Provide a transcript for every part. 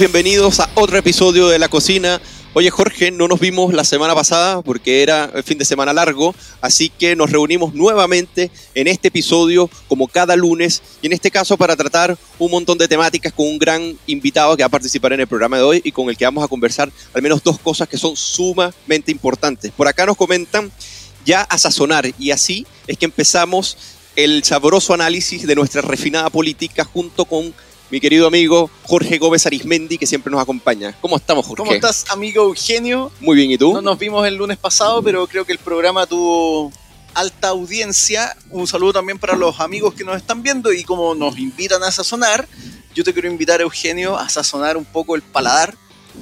bienvenidos a otro episodio de La Cocina. Oye Jorge, no nos vimos la semana pasada porque era el fin de semana largo, así que nos reunimos nuevamente en este episodio como cada lunes y en este caso para tratar un montón de temáticas con un gran invitado que va a participar en el programa de hoy y con el que vamos a conversar al menos dos cosas que son sumamente importantes. Por acá nos comentan ya a sazonar y así es que empezamos el sabroso análisis de nuestra refinada política junto con mi querido amigo Jorge Gómez Arismendi, que siempre nos acompaña. ¿Cómo estamos, Jorge? ¿Cómo estás, amigo Eugenio? Muy bien, ¿y tú? No nos vimos el lunes pasado, pero creo que el programa tuvo alta audiencia. Un saludo también para los amigos que nos están viendo y como nos invitan a sazonar, yo te quiero invitar, Eugenio, a sazonar un poco el paladar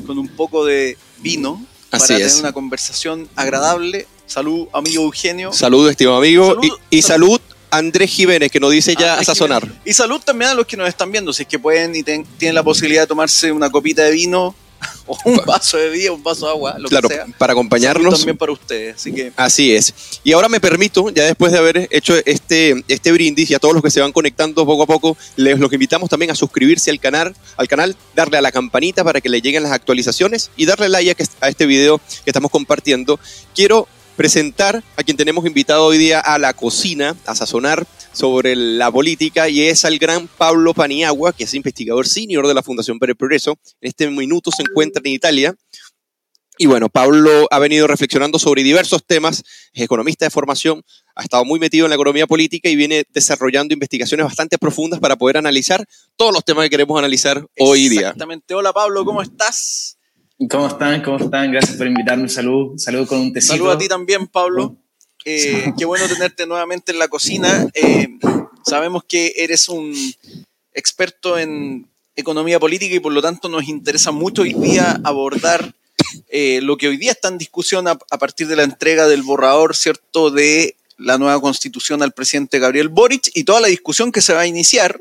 con un poco de vino para tener una conversación agradable. Salud, amigo Eugenio. Salud, estimado amigo. y, salud Andrés Jiménez, que nos dice ya a sazonar. Y salud también a los que nos están viendo, si es que pueden y tienen la posibilidad de tomarse una copita de vino o un vaso de vino, un vaso de agua, lo claro, que sea. para acompañarnos. también para ustedes, así que... Así es. Y ahora me permito, ya después de haber hecho este, este brindis y a todos los que se van conectando poco a poco, les los invitamos también a suscribirse al canal, al canal, darle a la campanita para que le lleguen las actualizaciones y darle like a este video que estamos compartiendo. Quiero presentar a quien tenemos invitado hoy día a la cocina, a sazonar sobre la política, y es al gran Pablo Paniagua, que es investigador senior de la Fundación para el Progreso. En este minuto se encuentra en Italia. Y bueno, Pablo ha venido reflexionando sobre diversos temas, es economista de formación, ha estado muy metido en la economía política y viene desarrollando investigaciones bastante profundas para poder analizar todos los temas que queremos analizar hoy día. Exactamente. Hola Pablo, ¿cómo estás? ¿Cómo están? ¿Cómo están? Gracias por invitarme. Salud, salud con un tecito. Salud a ti también, Pablo. Eh, qué bueno tenerte nuevamente en la cocina. Eh, sabemos que eres un experto en economía política y por lo tanto nos interesa mucho hoy día abordar eh, lo que hoy día está en discusión a, a, partir de la entrega del borrador, ¿cierto?, de la nueva constitución al presidente Gabriel Boric y toda la discusión que se va a iniciar,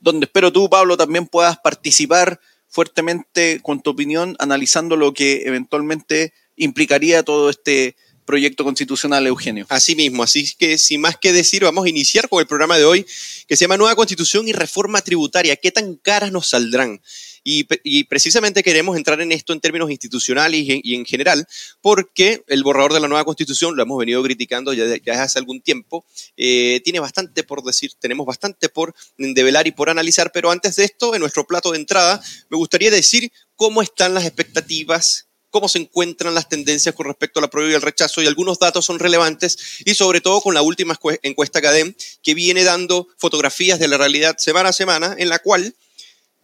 donde espero tú, Pablo, también puedas participar fuertemente con tu opinión, analizando lo que eventualmente implicaría todo este proyecto constitucional, Eugenio. Así mismo, así que sin más que decir, vamos a iniciar con el programa de hoy que se llama Nueva Constitución y Reforma Tributaria. ¿Qué tan caras nos saldrán? Y, precisamente queremos entrar en esto en términos institucionales y en, general, porque el borrador de la nueva constitución, lo hemos venido criticando ya, ya hace algún tiempo, eh, tiene bastante por decir, tenemos bastante por develar y por analizar, pero antes de esto, en nuestro plato de entrada, me gustaría decir cómo están las expectativas cómo se encuentran las tendencias con respecto a la prueba y el rechazo, y algunos datos son relevantes, y sobre todo con la última encuesta CADEM, que viene dando fotografías de la realidad semana a semana, en la cual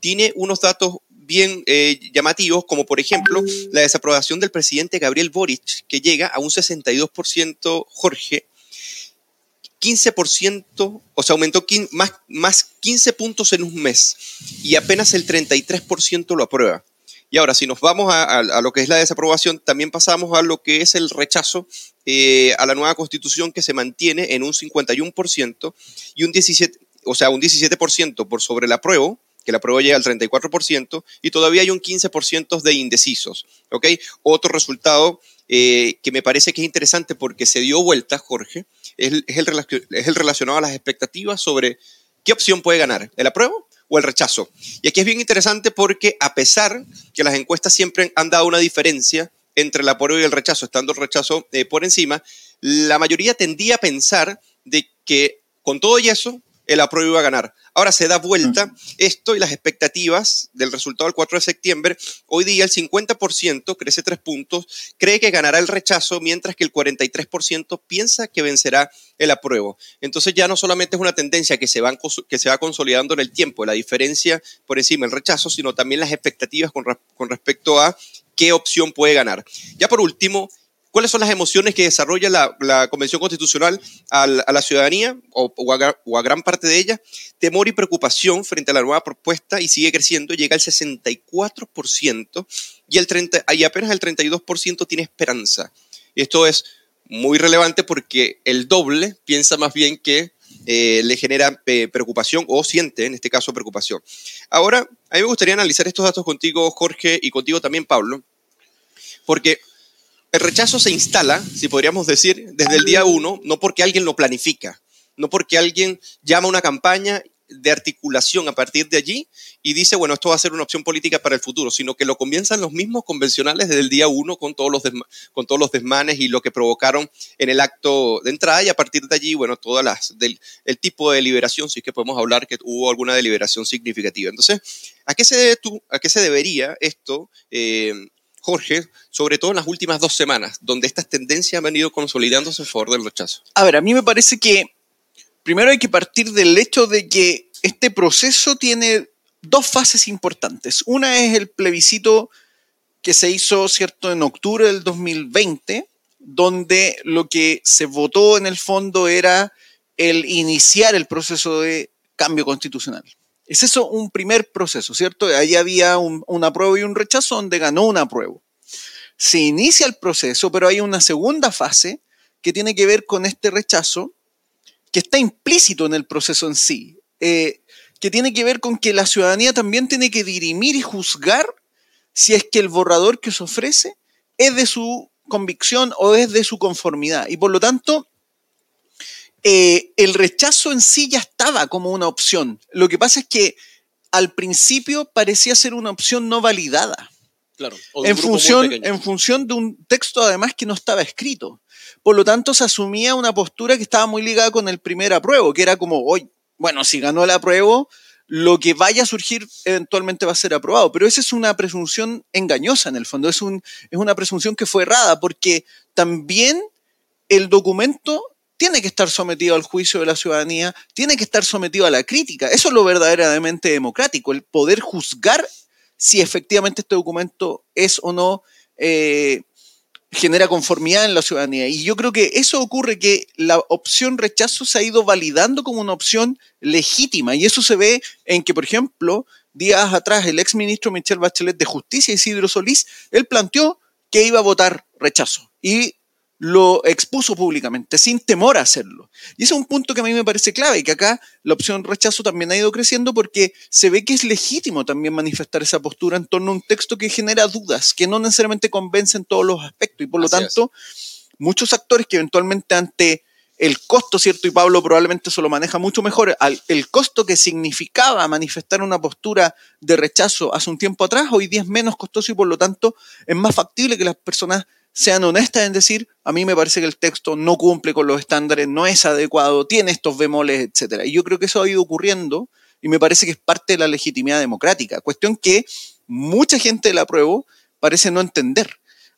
tiene unos datos bien eh, llamativos, como por ejemplo la desaprobación del presidente Gabriel Boric, que llega a un 62%, Jorge, 15%, o sea, aumentó más, más 15 puntos en un mes y apenas el 33% lo aprueba. Y ahora, si nos vamos a, lo que es la desaprobación, también pasamos a lo que es el rechazo eh, a la nueva constitución que se mantiene en un 51% y un 17%, o sea, un 17% por sobre el apruebo que la prueba llega al 34% y todavía hay un 15% de indecisos. ¿ok? Otro resultado eh, que me parece que es interesante porque se dio vuelta, Jorge, es el, relacionado a las expectativas sobre qué opción puede ganar, el apruebo o el rechazo. Y aquí es bien interesante porque a pesar que las encuestas siempre han dado una diferencia entre el apruebo y el rechazo, estando el rechazo eh, por encima, la mayoría tendía a pensar de que con todo y eso, el apruebo iba a ganar. Ahora se da vuelta esto y las expectativas del resultado del 4 de septiembre. Hoy día el 50%, crece tres puntos, cree que ganará el rechazo, mientras que el 43% piensa que vencerá el apruebo. Entonces ya no solamente es una tendencia que se, va, que se va consolidando en el tiempo, la diferencia por encima del rechazo, sino también las expectativas con, con respecto a qué opción puede ganar. Ya por último, ¿Cuáles son las emociones que desarrolla la, Convención Constitucional a la, ciudadanía o, a, gran parte de ella? Temor y preocupación frente a la nueva propuesta y sigue creciendo, llega al 64% y, el 30, y apenas el 32% tiene esperanza. Esto es muy relevante porque el doble piensa más bien que eh, le genera eh, preocupación o siente, en este caso, preocupación. Ahora, a mí me gustaría analizar estos datos contigo, Jorge, y contigo también, Pablo, porque el rechazo se instala, si podríamos decir, desde el día uno, no porque alguien lo planifica, no porque alguien llama una campaña de articulación a partir de allí y dice, bueno, esto va a ser una opción política para el futuro, sino que lo comienzan los mismos convencionales desde el día uno con todos los, con todos los desmanes y lo que provocaron en el acto de entrada y a partir de allí, bueno, todas las, del, el tipo de deliberación, si es que podemos hablar que hubo alguna deliberación significativa. Entonces, ¿a qué se debe tú, a qué se debería esto? Eh, Jorge, sobre todo en las últimas dos semanas, donde estas tendencias han venido consolidándose a favor del rechazo? A ver, a mí me parece que primero hay que partir del hecho de que este proceso tiene dos fases importantes. Una es el plebiscito que se hizo, ¿cierto?, en octubre del 2020, donde lo que se votó en el fondo era el iniciar el proceso de cambio constitucional. Es eso un primer proceso, ¿cierto? Ahí había un, un apruebo y un rechazo donde ganó un apruebo. Se inicia el proceso, pero hay una segunda fase que tiene que ver con este rechazo que está implícito en el proceso en sí, eh, que tiene que ver con que la ciudadanía también tiene que dirimir y juzgar si es que el borrador que se ofrece es de su convicción o es de su conformidad. Y por lo tanto, eh, el rechazo en sí ya estaba como una opción. Lo que pasa es que al principio parecía ser una opción no validada. Claro. En función, en función de un texto además que no estaba escrito. Por lo tanto, se asumía una postura que estaba muy ligada con el primer apruebo, que era como, hoy, bueno, si ganó el apruebo, lo que vaya a surgir eventualmente va a ser aprobado. Pero esa es una presunción engañosa en el fondo, es, un, es una presunción que fue errada, porque también el documento tiene que estar sometido al juicio de la ciudadanía, tiene que estar sometido a la crítica. Eso es lo verdaderamente democrático, el poder juzgar si efectivamente este documento es o no, eh, genera conformidad en la ciudadanía. Y yo creo que eso ocurre que la opción rechazo se ha ido validando como una opción legítima. Y eso se ve en que, por ejemplo, días atrás el ex ministro Michel Bachelet de Justicia, Isidro Solís, él planteó que iba a votar rechazo. Y lo expuso públicamente, sin temor a hacerlo. Y ese es un punto que a mí me parece clave y que acá la opción rechazo también ha ido creciendo porque se ve que es legítimo también manifestar esa postura en torno a un texto que genera dudas, que no necesariamente convence en todos los aspectos. Y por lo tanto, muchos actores que eventualmente ante el costo, ¿cierto? Y Pablo probablemente eso lo maneja mucho mejor, el costo que significaba manifestar una postura de rechazo hace un tiempo atrás, hoy día es menos costoso y por lo tanto es más factible que las personas sean honestas en decir, a mí me parece que el texto no cumple con los estándares, no es adecuado, tiene estos bemoles, etc. Y yo creo que eso ha ido ocurriendo y me parece que es parte de la legitimidad democrática. Cuestión que mucha gente de la prueba parece no entender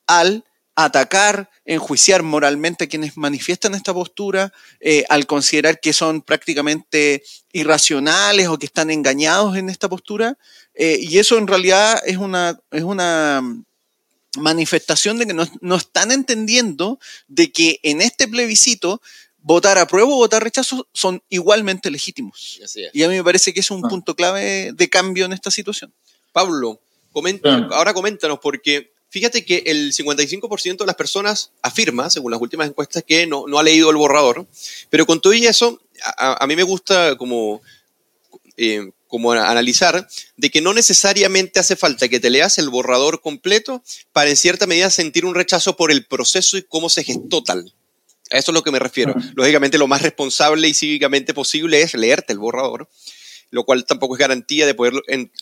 al atacar, enjuiciar moralmente a quienes manifiestan esta postura, eh, al considerar que son prácticamente irracionales o que están engañados en esta postura. Eh, y eso en realidad es una, es una manifestación de que no, están entendiendo de que en este plebiscito votar apruebo o votar rechazo son igualmente legítimos. Y a mí me parece que es un ah. punto clave de cambio en esta situación. Pablo, comenta, ahora coméntanos, porque fíjate que el 55% de las personas afirma, según las últimas encuestas, que no, no ha leído el borrador, pero con todo y eso, a, a mí me gusta como eh, como analizar, de que no necesariamente hace falta que te leas el borrador completo para en cierta medida sentir un rechazo por el proceso y cómo se gestó tal. A eso es lo que me refiero. Lógicamente lo más responsable y cívicamente posible es leerte el borrador, lo cual tampoco es garantía de poder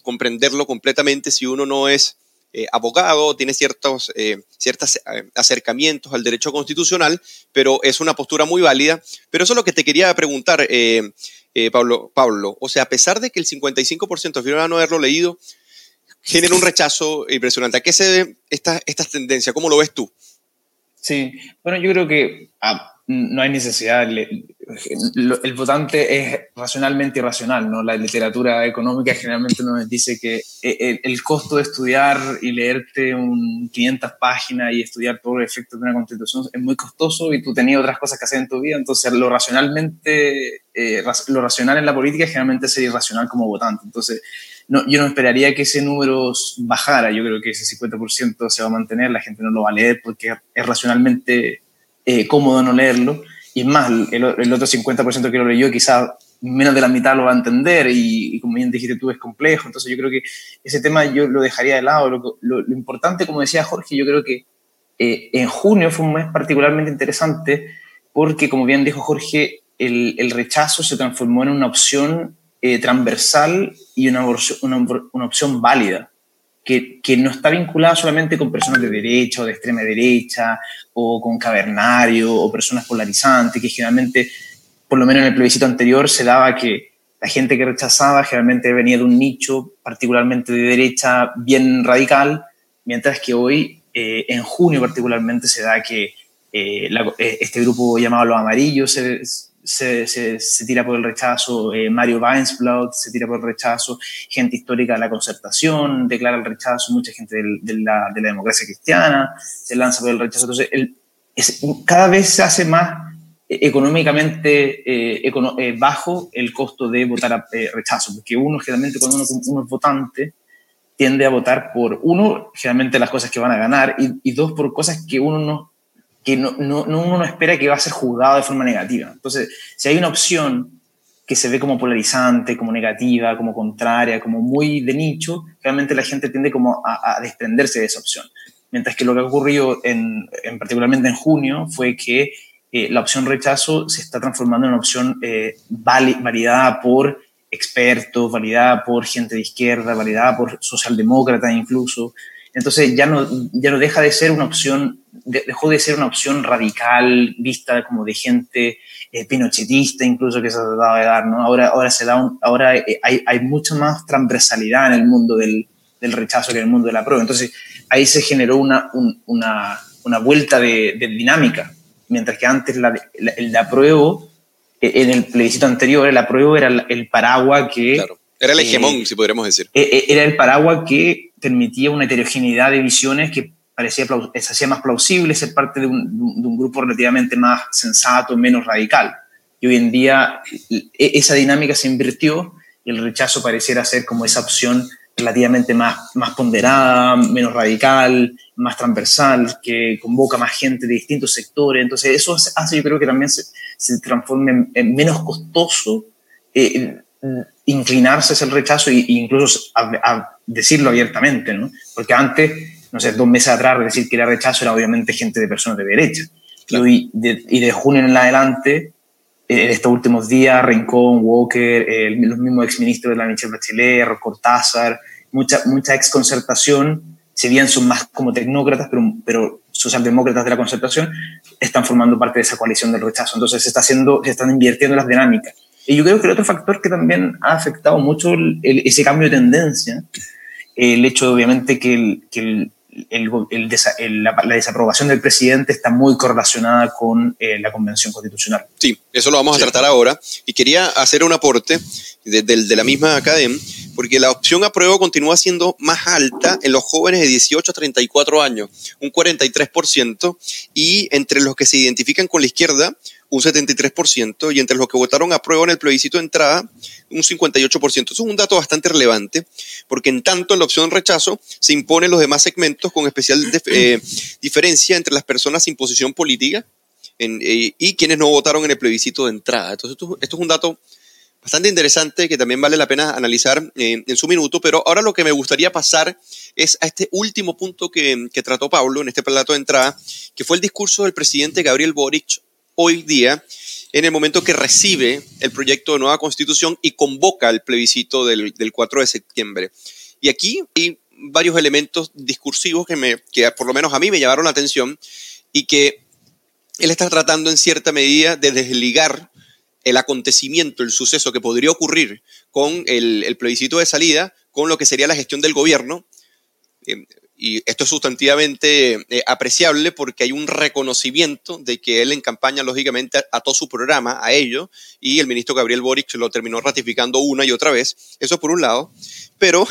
comprenderlo completamente si uno no es eh, abogado, tiene ciertos, eh, ciertos acercamientos al derecho constitucional, pero es una postura muy válida. Pero eso es lo que te quería preguntar. Eh, Pablo, Pablo. O sea, a pesar de que el 55% afirma no haberlo leído, genera un rechazo impresionante. ¿A qué se deben estas, estas tendencias? ¿Cómo lo ves tú? Sí, bueno, yo creo que ah, no hay necesidad. El votante es racionalmente irracional, ¿no? La literatura económica generalmente nos dice que eh, el costo de estudiar y leerte un 500 páginas y estudiar todo el efecto de una constitución es muy costoso y tú tenías otras cosas que hacer en tu vida, entonces lo racionalmente, eh, lo racional en la política generalmente es irracional como votante. Entonces, no, yo no esperaría que ese número bajara, yo creo que ese 50% se va a mantener, la gente no lo va a leer porque es racionalmente eh, cómodo no leerlo. Y es más, el, otro 50% que lo leyó quizás menos de la mitad lo va a entender y, como bien dijiste tú, es complejo. Entonces yo creo que ese tema yo lo dejaría de lado. Lo, importante, como decía Jorge, yo creo que eh, en junio fue un mes particularmente interesante porque, como bien dijo Jorge, el, el rechazo se transformó en una opción eh, transversal y una, una, una opción válida. Que, no está vinculada solamente con personas de derecha o de extrema derecha o con cavernario o personas polarizantes, que generalmente, por lo menos en el plebiscito anterior, se daba que la gente que rechazaba generalmente venía de un nicho particularmente de derecha bien radical, mientras que hoy, eh, en junio particularmente, se da que eh, eh, este grupo llamado Los Amarillos se, se, tira por el rechazo, Mario Weinsblatt se tira por el rechazo, gente histórica de la concertación declara el rechazo, mucha gente de, la, de la, democracia cristiana se lanza por el rechazo. Entonces, cada vez se hace más económicamente bajo el costo de votar a rechazo, porque uno generalmente cuando uno, es votante tiende a votar por, uno, generalmente las cosas que van a ganar, y dos, por cosas que uno no, que no, no, uno no espera que va a ser juzgado de forma negativa. Entonces, si hay una opción que se ve como polarizante, como negativa, como contraria, como muy de nicho, realmente la gente tiende como a, desprenderse de esa opción. Mientras que lo que ha ocurrido, en, en particularmente en junio, fue que eh, la opción rechazo se está transformando en una opción eh, validada por expertos, validada por gente de izquierda, validada por socialdemócratas incluso. Entonces ya no, ya no deja de ser una opción, dejó de ser una opción radical, vista como de gente eh, pinochetista incluso que se ha tratado de dar, ¿no? Ahora, ahora, se da ahora eh, hay, hay mucha más transversalidad en el mundo del, del, rechazo que en el mundo de la prueba. Entonces ahí se generó una, una, una vuelta de, de, dinámica, mientras que antes la, el de apruebo e, en el plebiscito anterior, el apruebo era el paraguas que... Claro. Era el hegemón, eh, si podríamos decir. Era el paraguas que permitía una heterogeneidad de visiones que parecía se hacía más plausible ser parte de un, grupo relativamente más sensato, menos radical. Y hoy en día esa dinámica se invirtió y el rechazo pareciera ser como esa opción relativamente más, más ponderada, menos radical, más transversal, que convoca más gente de distintos sectores. Entonces eso hace, yo creo que también se, se transforme en, menos costoso eh, inclinarse hacia el rechazo e, incluso a, decirlo abiertamente, ¿no? Porque antes, no sé, dos meses atrás decir que era rechazo era obviamente gente de personas de derecha. Y, de, y de junio en adelante en estos últimos días, Rincón, Walker, los mismos exministros de la Michelle Bachelet, Cortázar, mucha, mucha exconcertación, si bien son más como tecnócratas, pero, pero socialdemócratas de la concertación, están formando parte de esa coalición del rechazo. Entonces se, está haciendo, se están invirtiendo las dinámicas. Y yo creo que el otro factor que también ha afectado mucho ese cambio de tendencia, el hecho obviamente que, el, que el, el, la, desaprobación del presidente está muy correlacionada con eh, la Convención Constitucional. Sí, eso lo vamos a tratar ahora. Y quería hacer un aporte de, de, la misma academia, porque la opción a prueba continúa siendo más alta en los jóvenes de 18 a 34 años, un 43%, y entre los que se identifican con la izquierda, un 73%, y entre los que votaron a prueba en el plebiscito de entrada, un 58%. Eso es un dato bastante relevante, porque en tanto en la opción rechazo se imponen los demás segmentos con especial eh, diferencia entre las personas sin posición política eh, y quienes no votaron en el plebiscito de entrada. Entonces, esto, es un dato bastante interesante que también vale la pena analizar eh, en su minuto, pero ahora lo que me gustaría pasar es a este último punto que, que trató Pablo en este plato de entrada, que fue el discurso del presidente Gabriel Boric hoy día, en el momento que recibe el proyecto de nueva constitución y convoca el plebiscito del, 4 de septiembre. Y aquí hay varios elementos discursivos que, me, que por lo menos a mí me llamaron la atención y que él está tratando en cierta medida de desligar el acontecimiento, el suceso que podría ocurrir con el, el plebiscito de salida, con lo que sería la gestión del gobierno. Eh, y esto es sustantivamente eh, apreciable porque hay un reconocimiento de que él en campaña, lógicamente, ató su programa a ello y el ministro Gabriel Boric lo terminó ratificando una y otra vez. Eso por un lado. Pero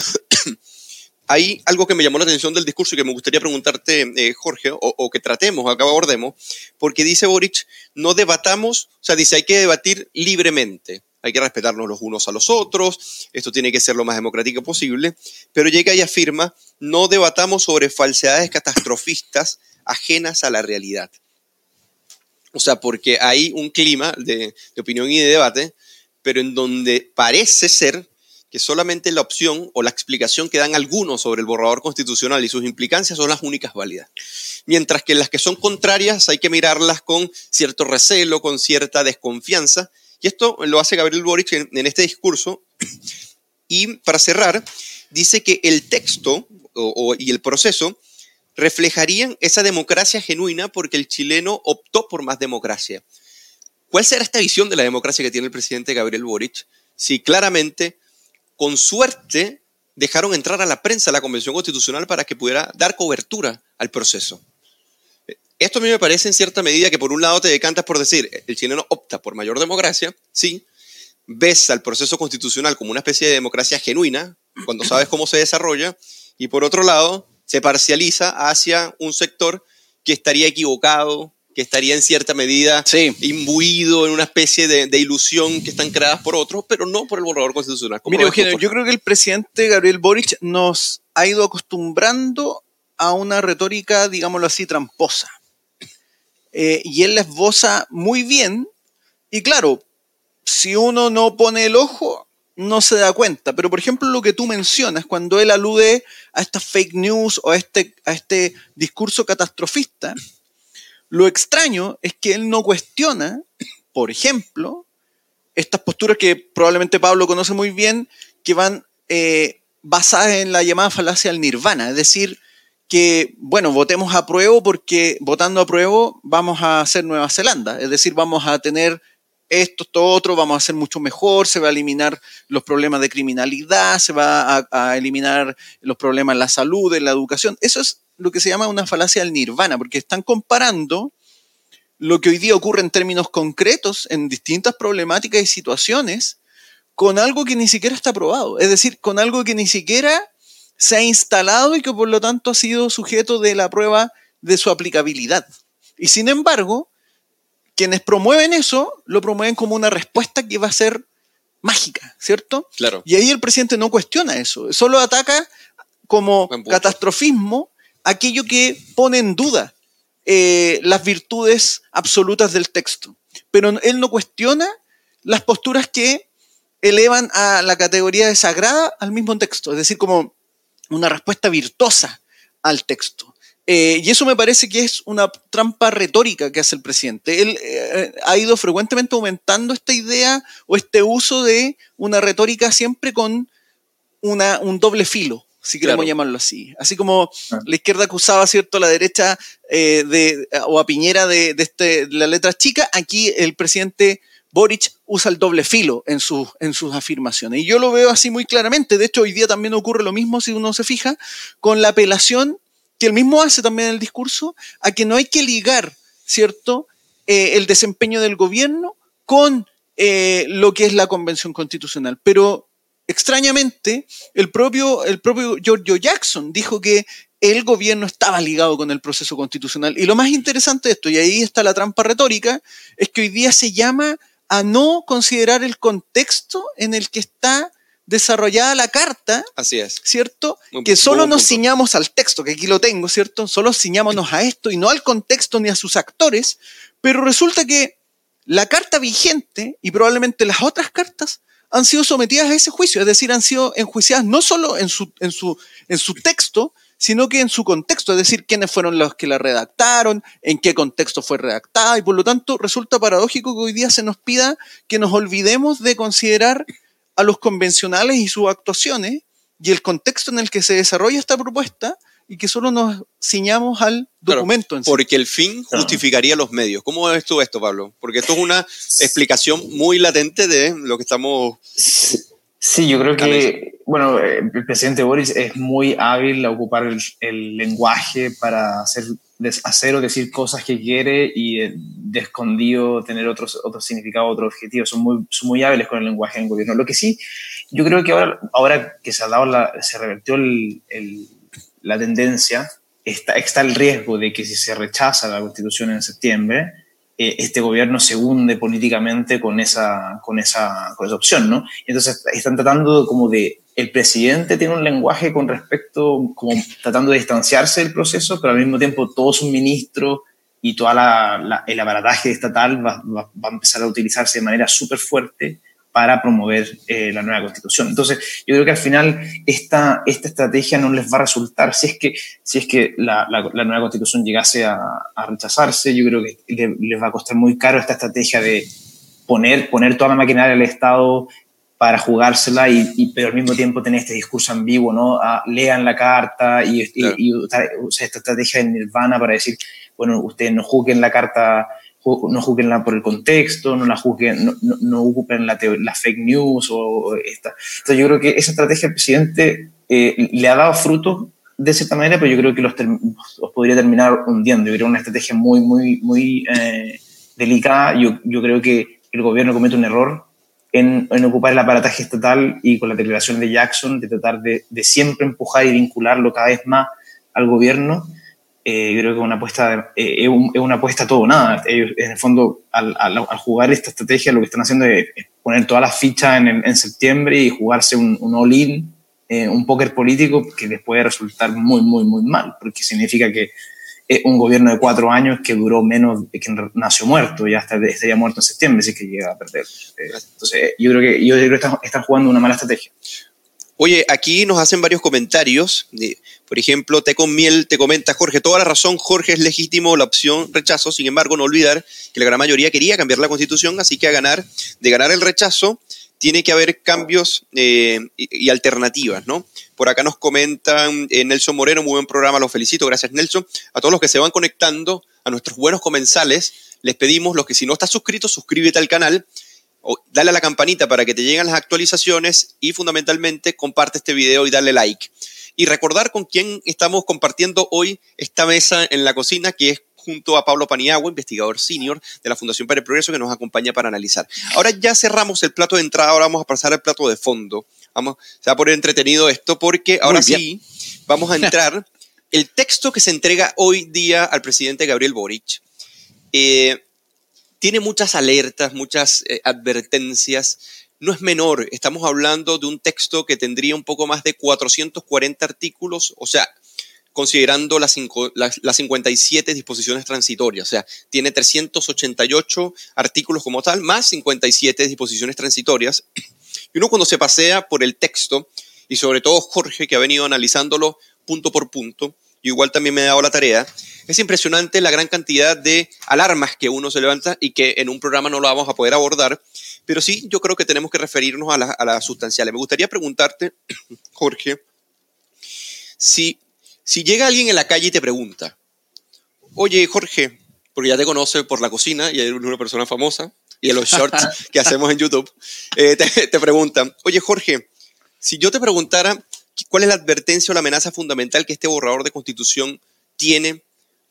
hay algo que me llamó la atención del discurso y que me gustaría preguntarte, eh, Jorge, o, o, que tratemos, acá abordemos, porque dice Boric, no debatamos, o sea, dice, hay que debatir libremente hay que respetarnos los unos a los otros, esto tiene que ser lo más democrático posible, pero llega y afirma, no debatamos sobre falsedades catastrofistas ajenas a la realidad. O sea, porque hay un clima de, opinión y de debate, pero en donde parece ser que solamente la opción o la explicación que dan algunos sobre el borrador constitucional y sus implicancias son las únicas válidas. Mientras que las que son contrarias hay que mirarlas con cierto recelo, con cierta desconfianza, Y esto lo hace Gabriel Boric en, este discurso. Y para cerrar, dice que el texto y el proceso reflejarían esa democracia genuina porque el chileno optó por más democracia. ¿Cuál será esta visión de la democracia que tiene el presidente Gabriel Boric si claramente, con suerte, dejaron entrar a la prensa la Convención Constitucional para que pudiera dar cobertura al proceso? Esto a mí me parece en cierta medida que por un lado te decantas por decir, el chileno opta por mayor democracia, sí, ves al proceso constitucional como una especie de democracia genuina, cuando sabes cómo se desarrolla, y por otro lado, se parcializa hacia un sector que estaría equivocado, que estaría en cierta medida imbuido en una especie de, ilusión que están creadas por otros, pero no por el borrador constitucional. Mire, Eugenio, yo creo que el presidente Gabriel Boric nos ha ido acostumbrando a una retórica, digámoslo así, tramposa. Eh, y él la esboza muy bien, y claro, si uno no pone el ojo, no se da cuenta. Pero, por ejemplo, lo que tú mencionas, cuando él alude a estas fake news o a este, a este discurso catastrofista, lo extraño es que él no cuestiona, por ejemplo, estas posturas que probablemente Pablo conoce muy bien, que van eh, basadas en la llamada falacia del nirvana, es decir, que, bueno, votemos a prueba porque votando a prueba vamos a hacer Nueva Zelanda, es decir, vamos a tener esto, esto, otro, vamos a hacer mucho mejor, se va a eliminar los problemas de criminalidad, se va a, eliminar los problemas en la salud, en la educación. Eso es lo que se llama una falacia del nirvana, porque están comparando lo que hoy día ocurre en términos concretos en distintas problemáticas y situaciones con algo que ni siquiera está probado, es decir, con algo que ni siquiera se ha instalado y que por lo tanto ha sido sujeto de la prueba de su aplicabilidad. Y sin embargo, quienes promueven eso lo promueven como una respuesta que va a ser mágica, ¿cierto? Claro. Y ahí el presidente no cuestiona eso, solo ataca como catastrofismo aquello que pone en duda eh, las virtudes absolutas del texto. Pero él no cuestiona las posturas que elevan a la categoría de sagrada al mismo texto, es decir, como una respuesta virtuosa al texto. Eh, y eso me parece que es una trampa retórica que hace el presidente. Él eh, ha ido frecuentemente aumentando esta idea o este uso de una retórica siempre con una, un doble filo, si queremos llamarlo así. Así como ah. la izquierda acusaba ¿cierto? a la derecha eh, de, o a Piñera de, de, este, la letra chica, aquí el presidente Boric usa el doble filo en, en sus afirmaciones. Y yo lo veo así muy claramente. De hecho, hoy día también ocurre lo mismo, si uno se fija, con la apelación que él mismo hace también en el discurso, a que no hay que ligar, ¿cierto?, eh, el desempeño del gobierno con eh, lo que es la convención constitucional. Pero extrañamente, el propio, el propio Giorgio Jackson dijo que el gobierno estaba ligado con el proceso constitucional. Y lo más interesante de esto, y ahí está la trampa retórica, es que hoy día se llama a no considerar el contexto en el que está desarrollada la carta. Así es. ¿Cierto? que solo nos ciñamos al texto, que aquí lo tengo, ¿cierto? Solo ciñámonos a esto y no al contexto ni a sus actores. Pero resulta que la carta vigente y probablemente las otras cartas han sido sometidas a ese juicio, es decir, han sido enjuiciadas no solo en su, en su, en su texto, sino que en su contexto, es decir, quiénes fueron los que la redactaron, en qué contexto fue redactada, y por lo tanto resulta paradójico que hoy día se nos pida que nos olvidemos de considerar a los convencionales y sus actuaciones y el contexto en el que se desarrolla esta propuesta y que solo nos ciñamos al documento. en sí. Porque el fin justificaría los medios. ¿Cómo ves tú esto, Pablo? Porque esto es una explicación muy latente de lo que estamos... Sí, yo creo que, bueno, el presidente Boris es muy hábil a ocupar el, el lenguaje para hacer hacer o decir cosas que quiere y eh, de escondido tener otros, otros significados, otros objetivos. Son muy, son muy hábiles con el lenguaje en gobierno. Lo que sí, yo creo que ahora, ahora que se ha dado la, se revertió el, la tendencia, está, está el riesgo de que si se rechaza la constitución en septiembre, eh, este gobierno se hunde políticamente con esa, con esa, con esa opción, ¿no? Entonces están tratando como de el presidente tiene un lenguaje con respecto, como tratando de distanciarse del proceso, pero al mismo tiempo todos sus ministros y todo el aparataje estatal va, a empezar a utilizarse de manera súper fuerte para promover eh, la nueva constitución. Entonces, yo creo que al final esta, esta estrategia no les va a resultar, si es que, si es que la, nueva constitución llegase a, rechazarse, yo creo que les va a costar muy caro esta estrategia de poner, poner toda la maquinaria del Estado para jugársela, y, pero al mismo tiempo tener este discurso ambiguo, ¿no? Ah, lean la carta y, y, usar esta estrategia de nirvana para decir, bueno, ustedes no juzguen la carta, no juzguenla por el contexto, no la juzguen, no, no, ocupen la, la, fake news o esta. Entonces yo creo que esa estrategia del presidente eh, le ha dado frutos de cierta manera, pero yo creo que los, los podría terminar hundiendo. Yo creo una estrategia muy, muy, muy eh, delicada. Yo, yo creo que el gobierno comete un error en, en, ocupar el aparataje estatal y con la declaración de Jackson de tratar de, de siempre empujar y vincularlo cada vez más al gobierno. Eh, creo que una apuesta, eh, es, una apuesta todo nada. Ellos, en el fondo, al, al, jugar esta estrategia, lo que están haciendo es, poner todas las fichas en, en, septiembre y jugarse un, un all-in, eh, un póker político que les puede resultar muy, muy, muy mal, porque significa que un gobierno de cuatro años que duró menos, que nació muerto, ya estaría muerto en septiembre si es que llega a perder. Eh, entonces, yo creo que, yo creo que están, jugando una mala estrategia. Oye, aquí nos hacen varios comentarios. Por ejemplo, Te con Miel te comenta, Jorge, toda la razón, Jorge, es legítimo la opción rechazo. Sin embargo, no olvidar que la gran mayoría quería cambiar la constitución, así que a ganar, de ganar el rechazo, tiene que haber cambios eh, y, alternativas, ¿no? Por acá nos comentan eh, Nelson Moreno, muy buen programa, los felicito, gracias Nelson. A todos los que se van conectando, a nuestros buenos comensales, les pedimos, los que si no estás suscrito, suscríbete al canal, dale a la campanita para que te lleguen las actualizaciones y fundamentalmente comparte este video y dale like. Y recordar con quién estamos compartiendo hoy esta mesa en la cocina, que es junto a Pablo Paniagua, investigador senior de la Fundación para el Progreso, que nos acompaña para analizar. Ahora ya cerramos el plato de entrada, ahora vamos a pasar al plato de fondo. Vamos, se va a poner entretenido esto porque ahora sí vamos a entrar. el texto que se entrega hoy día al presidente Gabriel Boric eh, tiene muchas alertas, muchas eh, advertencias. No es menor, estamos hablando de un texto que tendría un poco más de 440 artículos, o sea, considerando las, las, 57 disposiciones transitorias. O sea, tiene 388 artículos como tal, más 57 disposiciones transitorias. Y uno cuando se pasea por el texto, y sobre todo Jorge, que ha venido analizándolo punto por punto, y igual también me he dado la tarea, es impresionante la gran cantidad de alarmas que uno se levanta y que en un programa no lo vamos a poder abordar, pero sí yo creo que tenemos que referirnos a las la sustanciales. Me gustaría preguntarte, Jorge, si si llega alguien en la calle y te pregunta, oye Jorge, porque ya te conoce por la cocina y eres una persona famosa y en los shorts que hacemos en YouTube, eh, te, te preguntan, oye Jorge, si yo te preguntara cuál es la advertencia o la amenaza fundamental que este borrador de constitución tiene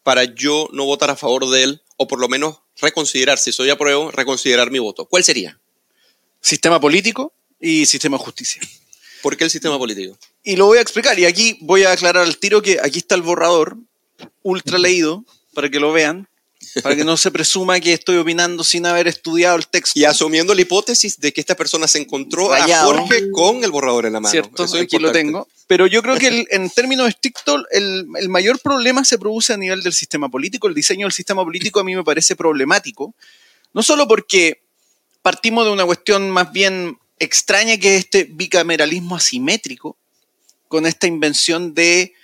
para yo no votar a favor de él o por lo menos reconsiderar, si soy apruebo, reconsiderar mi voto, ¿cuál sería? Sistema político y sistema de justicia. ¿Por qué el sistema político? Y lo voy a explicar. Y aquí voy a aclarar al tiro que aquí está el borrador, ultra leído, para que lo vean, para que no se presuma que estoy opinando sin haber estudiado el texto. Y asumiendo la hipótesis de que esta persona se encontró a Jorge con el borrador en la mano. Cierto, aquí lo tengo. Pero yo creo que en términos estrictos, el, el mayor problema se produce a nivel del sistema político. El diseño del sistema político a mí me parece problemático. No solo porque partimos de una cuestión más bien extraña que es este bicameralismo asimétrico, con esta invención de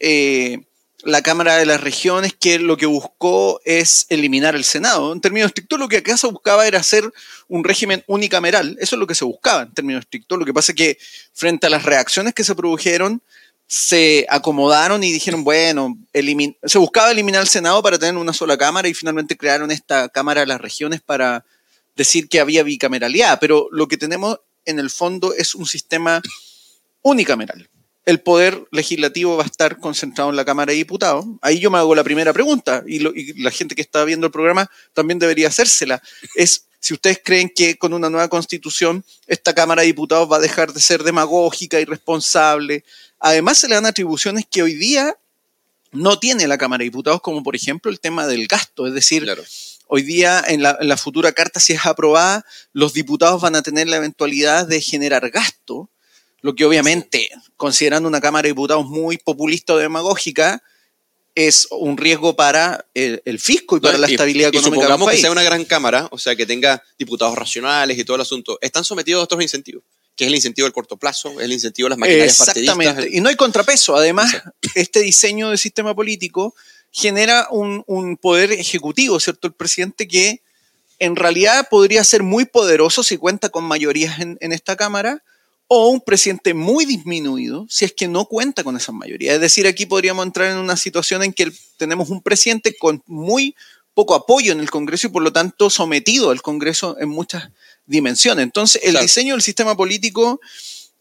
eh, la Cámara de las Regiones, que lo que buscó es eliminar el Senado. En términos estrictos, lo que acá se buscaba era hacer un régimen unicameral. Eso es lo que se buscaba en términos estrictos. Lo que pasa es que frente a las reacciones que se produjeron, se acomodaron y dijeron, bueno, se buscaba eliminar el Senado para tener una sola Cámara y finalmente crearon esta Cámara de las Regiones para decir que había bicameralidad. Pero lo que tenemos en el fondo es un sistema unicameral. El poder legislativo va a estar concentrado en la Cámara de Diputados. Ahí yo me hago la primera pregunta y, la gente que está viendo el programa también debería hacérsela. Es si ustedes creen que con una nueva constitución esta Cámara de Diputados va a dejar de ser demagógica, irresponsable. Además se le dan atribuciones que hoy día no tiene la Cámara de Diputados, como por ejemplo el tema del gasto. Es decir, Hoy día, en la, futura carta, si es aprobada, los diputados van a tener la eventualidad de generar gasto, lo que obviamente, considerando una Cámara de Diputados muy populista o demagógica, es un riesgo para el, fisco y para la estabilidad económica. Y supongamos que sea una gran Cámara, o sea, que tenga diputados racionales y todo el asunto, están sometidos a otros incentivos que es el incentivo del corto plazo, es el incentivo de las maquinarias Exactamente. Y no hay contrapeso. Además, este diseño del sistema político genera un, poder ejecutivo, ¿cierto? El presidente que en realidad podría ser muy poderoso si cuenta con mayorías en, esta Cámara, o un presidente muy disminuido si es que no cuenta con esa mayoría. Es decir, aquí podríamos entrar en una situación en que tenemos un presidente con muy poco apoyo en el Congreso y por lo tanto sometido al Congreso en muchas dimensiones. Entonces, el diseño del sistema político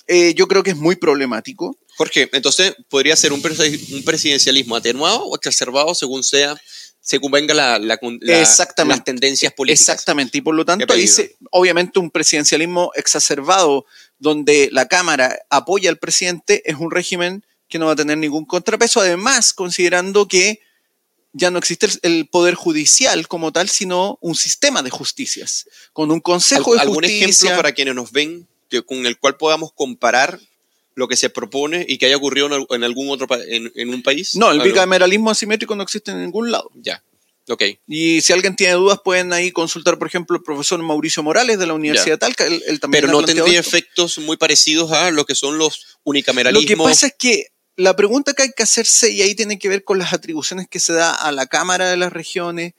eh, yo creo que es muy problemático. Jorge, entonces, ¿podría ser un, un presidencialismo atenuado o exacerbado según sea según venga la, la, las tendencias políticas. Exactamente, y por lo tanto dice, obviamente un presidencialismo exacerbado donde la Cámara apoya al presidente es un régimen que no va a tener ningún contrapeso, además considerando que ya no existe el poder judicial como tal, sino un sistema de justicias, con un consejo de ¿Algún ejemplo para quienes nos ven que, con el cual podamos comparar lo que se propone y que haya ocurrido en, algún otro en, en, un país? No, el bicameralismo asimétrico no existe en ningún lado. Ya. Ok. Y si alguien tiene dudas, pueden ahí consultar, por ejemplo, el profesor Mauricio Morales de la Universidad de Talca. Él, también Pero no tendría efectos muy parecidos a lo que son los unicameralismos. Lo que pasa es que la pregunta que hay que hacerse, y ahí tiene que ver con las atribuciones que se da a la Cámara de las Regiones,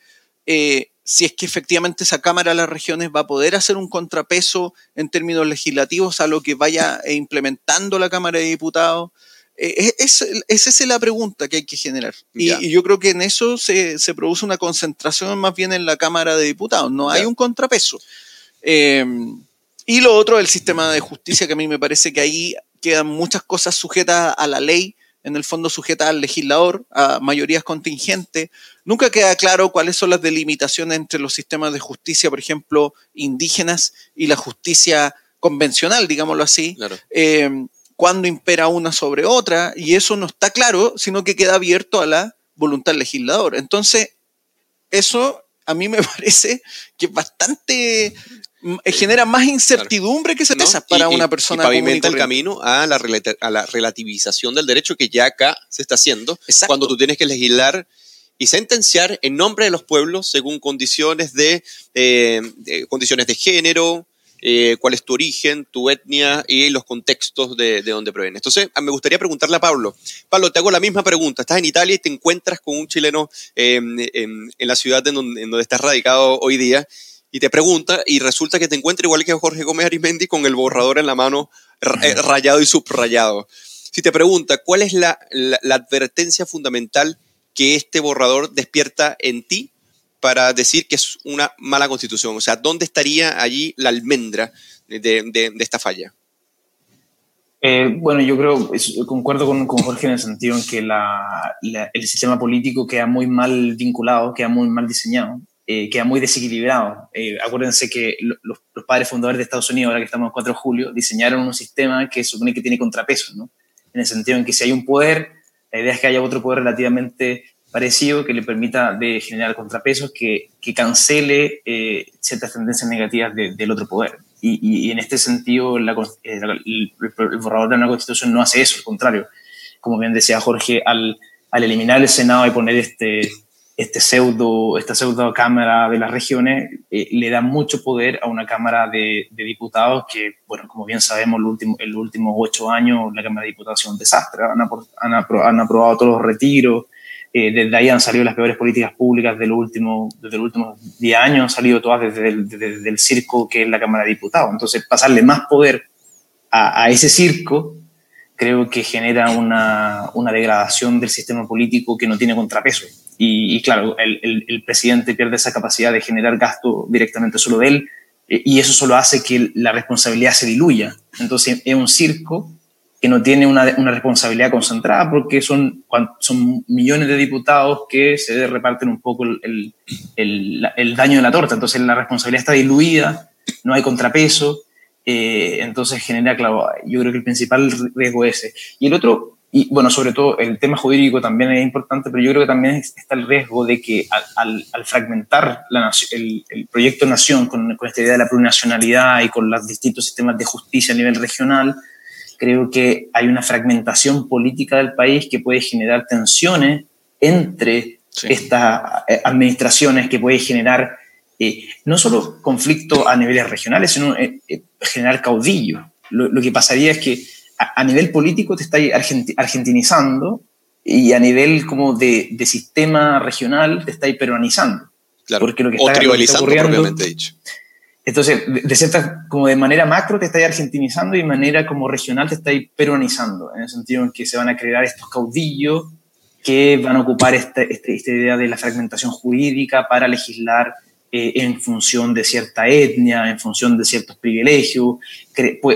eh, si es que efectivamente esa Cámara de las Regiones va a poder hacer un contrapeso en términos legislativos a lo que vaya implementando la Cámara de Diputados. Eh, es, esa es la pregunta que hay que generar. Y, yo creo que en eso se, produce una concentración más bien en la Cámara de Diputados. No hay un contrapeso. Eh, y lo otro, el sistema de justicia, que a mí me parece que ahí quedan muchas cosas sujetas a la ley, en el fondo sujetas al legislador, a mayorías contingentes. Nunca queda claro cuáles son las delimitaciones entre los sistemas de justicia, por ejemplo, indígenas y la justicia convencional, digámoslo así. Eh, cuándo impera una sobre otra, y eso no está claro, sino que queda abierto a la voluntad del legislador. Entonces, eso a mí me parece que es bastante genera más incertidumbre que certeza para una persona. Y pavimenta el camino a la, a la relativización del derecho que ya acá se está haciendo. Cuando tú tienes que legislar y sentenciar en nombre de los pueblos según condiciones de, eh, condiciones de género, eh, cuál es tu origen, tu etnia y los contextos de, de donde proviene. Entonces, me gustaría preguntarle a Pablo. Pablo, te hago la misma pregunta. Estás en Italia y te encuentras con un chileno en la ciudad en donde, en donde estás radicado hoy día y te pregunta y resulta que te encuentra igual que Jorge Gómez Arismendi con el borrador en la mano eh, rayado y subrayado. Si te pregunta cuál es la, advertencia fundamental que este borrador despierta en ti para decir que es una mala constitución, o sea, ¿dónde estaría allí la almendra de, esta falla? Eh, bueno, yo creo, concuerdo con, Jorge en el sentido en que el sistema político queda muy mal vinculado, queda muy mal diseñado eh, queda muy desequilibrado. Eh, acuérdense que los, padres fundadores de Estados Unidos, ahora que estamos en 4 de julio, diseñaron un sistema que supone que tiene contrapesos, ¿no? En el sentido en que si hay un poder, la idea es que haya otro poder relativamente parecido que le permita de generar contrapesos que, que cancele eh, ciertas tendencias negativas del otro poder. Y, en este sentido, el, el, borrador de una constitución no hace eso, al contrario. Como bien decía Jorge, al, al eliminar el Senado y poner este, este pseudo, esta pseudo Cámara de las Regiones eh, le da mucho poder a una Cámara de, Diputados que, bueno, como bien sabemos, en los últimos ocho años la Cámara de Diputados es un desastre. Han, han, aprobado todos los retiros, eh, desde ahí han salido las peores políticas públicas del último, desde los últimos diez años, han salido todas desde el, desde el circo que es la Cámara de Diputados. Entonces, pasarle más poder a, a ese circo creo que genera una, una, degradación del sistema político que no tiene contrapeso. Y, claro, el, el, presidente pierde esa capacidad de generar gasto directamente solo de él eh, y eso solo hace que la responsabilidad se diluya. Entonces es un circo que no tiene una, una responsabilidad concentrada porque son, son millones de diputados que se reparten un poco el, el, el daño de la torta. Entonces la responsabilidad está diluida, no hay contrapeso. Eh, entonces genera, claro, yo creo que el principal riesgo es ese. Y el otro y bueno, sobre todo el tema jurídico también es importante, pero yo creo que también está el riesgo de que al, al, fragmentar la el, el, proyecto Nación con, con, esta idea de la plurinacionalidad y con los distintos sistemas de justicia a nivel regional, creo que hay una fragmentación política del país que puede generar tensiones entre estas eh, administraciones, que puede generar eh, no solo conflicto a niveles regionales, sino eh, generar caudillos. Lo, lo que pasaría es que a, nivel político te está argentinizando y a nivel como de, de sistema regional te está peruanizando. Claro. Porque lo que está, o tribalizando, propiamente dicho. Entonces, de, cierta, como de manera macro te está argentinizando y de manera como regional te está peronizando, en el sentido en que se van a crear estos caudillos que van a ocupar esta, este, esta idea de la fragmentación jurídica para legislar eh, en función de cierta etnia, en función de ciertos privilegios,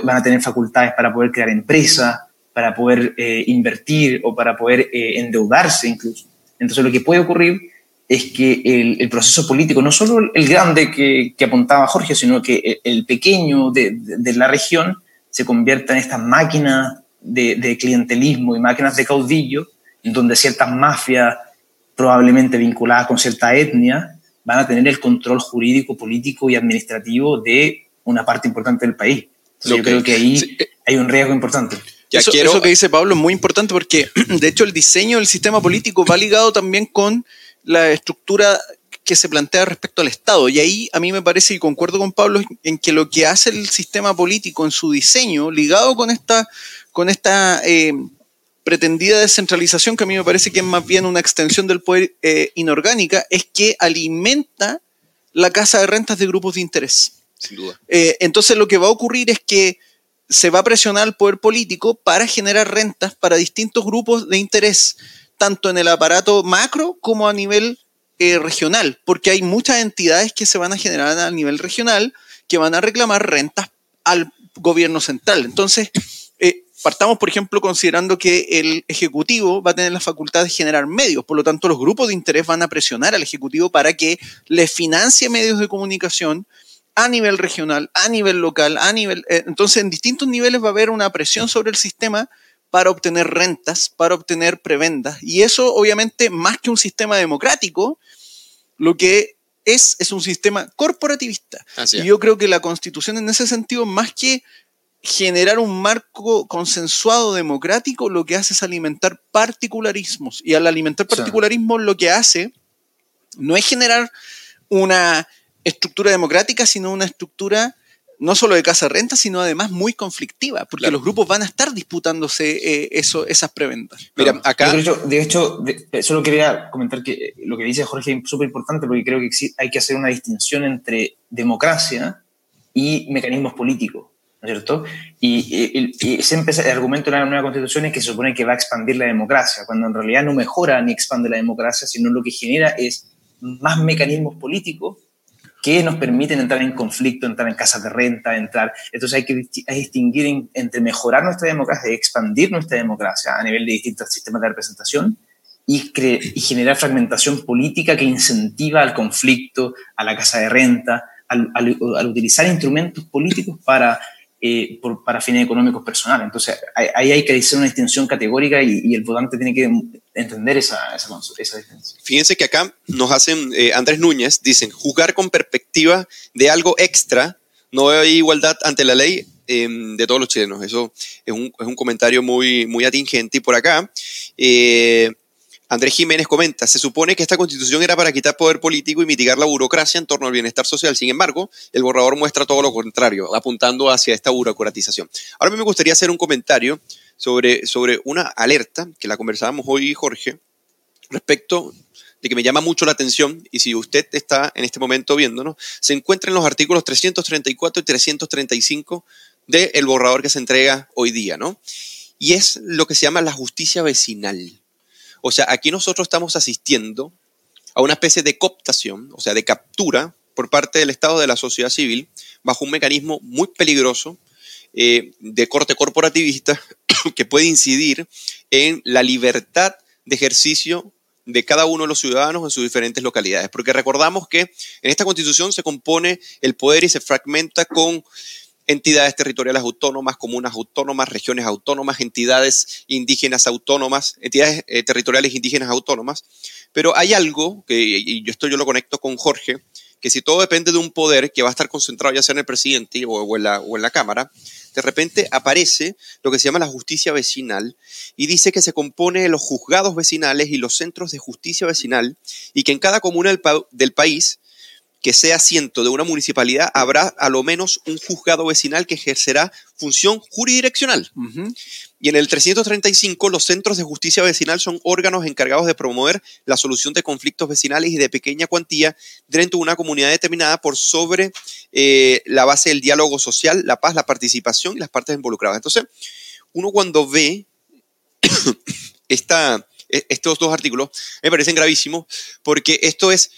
van a tener facultades para poder crear empresas, para poder eh, invertir o para poder eh, endeudarse incluso. Entonces lo que puede ocurrir es que el, proceso político, no solo el grande que, apuntaba Jorge, sino que el, pequeño de, la región se convierta en estas máquinas de, clientelismo y máquinas de caudillo, en donde ciertas mafias, probablemente vinculadas con cierta etnia, van a tener el control jurídico, político y administrativo de una parte importante del país. yo creo que ahí eh, hay un riesgo importante. eso, eso, que dice Pablo es muy importante porque, de hecho, el diseño del sistema político va ligado también con la estructura que se plantea respecto al Estado. Y ahí a mí me parece, y concuerdo con Pablo, en que lo que hace el sistema político en su diseño, ligado con esta, con esta eh, pretendida descentralización, que a mí me parece que es más bien una extensión del poder eh, inorgánica, es que alimenta la casa de rentas de grupos de interés. Sin duda. Eh, entonces lo que va a ocurrir es que se va a presionar al poder político para generar rentas para distintos grupos de interés tanto en el aparato macro como a nivel eh, regional, porque hay muchas entidades que se van a generar a nivel regional que van a reclamar rentas al gobierno central. Entonces, partamos, por ejemplo, considerando que el Ejecutivo va a tener la facultad de generar medios, por lo tanto, los grupos de interés van a presionar al Ejecutivo para que le financie medios de comunicación a nivel regional, a nivel local, a nivel... Eh, entonces, en distintos niveles va a haber una presión sobre el sistema para obtener rentas, para obtener prebendas. Y eso, obviamente, más que un sistema democrático, lo que es es un sistema corporativista. y yo creo que la constitución en ese sentido, más que generar un marco consensuado democrático, lo que hace es alimentar particularismos. Y al alimentar particularismos, lo que hace no es generar una estructura democrática, sino una estructura no solo de casa renta, sino además muy conflictiva, porque los grupos van a estar disputándose eh, eso, esas preventas. Mira, acá... De hecho, solo quería comentar que eh, lo que dice Jorge es súper importante porque creo que hay que hacer una distinción entre democracia y mecanismos políticos. ¿No es cierto? Y, siempre el argumento de la nueva constitución es que se supone que va a expandir la democracia, cuando en realidad no mejora ni expande la democracia, sino lo que genera es más mecanismos políticos que nos permiten entrar en conflicto, entrar en casas de renta, entrar. Entonces hay que distinguir entre mejorar nuestra democracia y expandir nuestra democracia a nivel de distintos sistemas de representación y, y generar fragmentación política que incentiva al conflicto, a la casa de renta, al, al utilizar instrumentos políticos para eh, por, para fines económicos personales. Entonces, ahí hay que hacer una distinción categórica y, el votante tiene que entender esa, esa, esa diferencia. Fíjense que acá nos hacen, eh, Andrés Núñez, dicen, jugar con perspectiva de algo extra, no hay igualdad ante la ley em, de todos los chilenos. Eso es un, es un, comentario muy, muy atingente. Y por acá, eh, Andrés Jiménez comenta, se supone que esta constitución era para quitar poder político y mitigar la burocracia en torno al bienestar social. Sin embargo, el borrador muestra todo lo contrario, apuntando hacia esta burocratización. Ahora me gustaría hacer un comentario sobre, sobre una alerta que la conversábamos hoy, Jorge, respecto de que me llama mucho la atención, y si usted está en este momento viéndonos, se encuentra en los artículos 334 y 335 del borrador que se entrega hoy día, ¿no? Y es lo que se llama la justicia vecinal. O sea, aquí nosotros estamos asistiendo a una especie de cooptación, o sea, de captura por parte del Estado de la sociedad civil, bajo un mecanismo muy peligroso eh, de corte corporativista que puede incidir en la libertad de ejercicio de cada uno de los ciudadanos en sus diferentes localidades. Porque recordamos que en esta constitución se compone el poder y se fragmenta con entidades territoriales autónomas, comunas autónomas, regiones autónomas, entidades indígenas autónomas, entidades eh, territoriales indígenas autónomas. Pero hay algo, que, y esto yo lo conecto con Jorge, que si todo depende de un poder que va a estar concentrado ya sea en el presidente o, en la, o en la Cámara, de repente aparece lo que se llama la justicia vecinal y dice que se compone de los juzgados vecinales y los centros de justicia vecinal y que en cada comuna del país que sea asiento de una municipalidad, habrá a lo menos un juzgado vecinal que ejercerá función jurisdiccional. Y en el 335, los centros de justicia vecinal son órganos encargados de promover la solución de conflictos vecinales y de pequeña cuantía dentro de una comunidad determinada por sobre eh, la base del diálogo social, la paz, la participación y las partes involucradas. Entonces, uno cuando ve esta, e, estos dos artículos, me parecen gravísimos porque esto es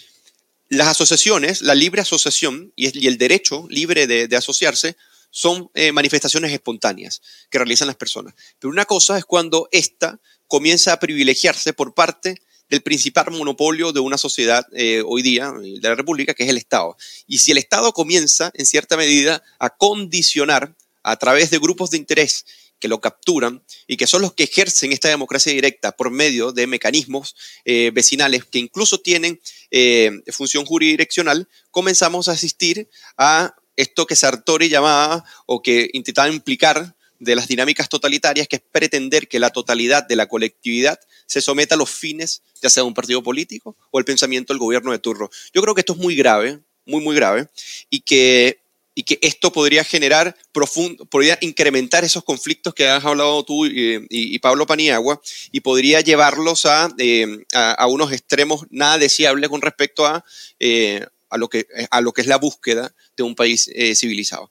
las asociaciones, la libre asociación y, el derecho libre de, asociarse son eh, manifestaciones espontáneas que realizan las personas. Pero una cosa es cuando ésta comienza a privilegiarse por parte del principal monopolio de una sociedad eh, hoy día, de la República, que es el Estado. Y si el Estado comienza, en cierta medida, a condicionar a través de grupos de interés que lo capturan y que son los que ejercen esta democracia directa por medio de mecanismos eh, vecinales que incluso tienen eh, función jurisdiccional, comenzamos a asistir a esto que Sartori llamaba o que intentaba implicar de las dinámicas totalitarias, que es pretender que la totalidad de la colectividad se someta a los fines, ya sea de un partido político o el pensamiento del gobierno de turno. Yo creo que esto es muy grave, muy, muy grave, y que y que esto podría generar, profundo, podría incrementar esos conflictos que has hablado tú y, Pablo Paniagua y podría llevarlos eh, a, a, unos extremos nada deseables con respecto a, eh, a, lo que, a lo que es la búsqueda de un país eh, civilizado.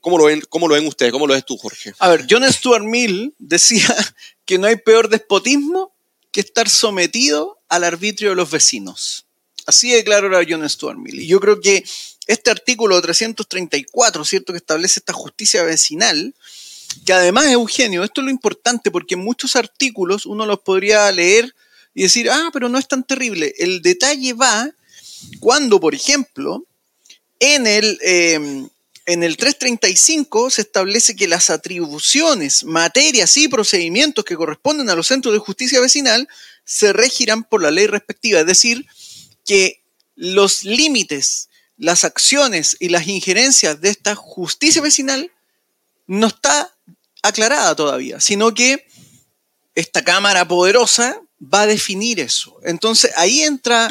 ¿cómo, lo ven, ¿Cómo lo ven ustedes? ¿Cómo lo ves tú, Jorge? A ver, John Stuart Mill decía que no hay peor despotismo que estar sometido al arbitrio de los vecinos. Así de claro era John Stuart Mill. Y yo creo que este artículo 334, ¿cierto? Que establece esta justicia vecinal, que además, Eugenio, esto es lo importante porque en muchos artículos uno los podría leer y decir, ah, pero no es tan terrible. El detalle va cuando, por ejemplo, en el, em, en el 335 se establece que las atribuciones, materias y procedimientos que corresponden a los centros de justicia vecinal se regirán por la ley respectiva. Es decir, que los límites las acciones y las injerencias de esta justicia vecinal no está aclarada todavía, sino que esta Cámara poderosa va a definir eso. Entonces ahí entra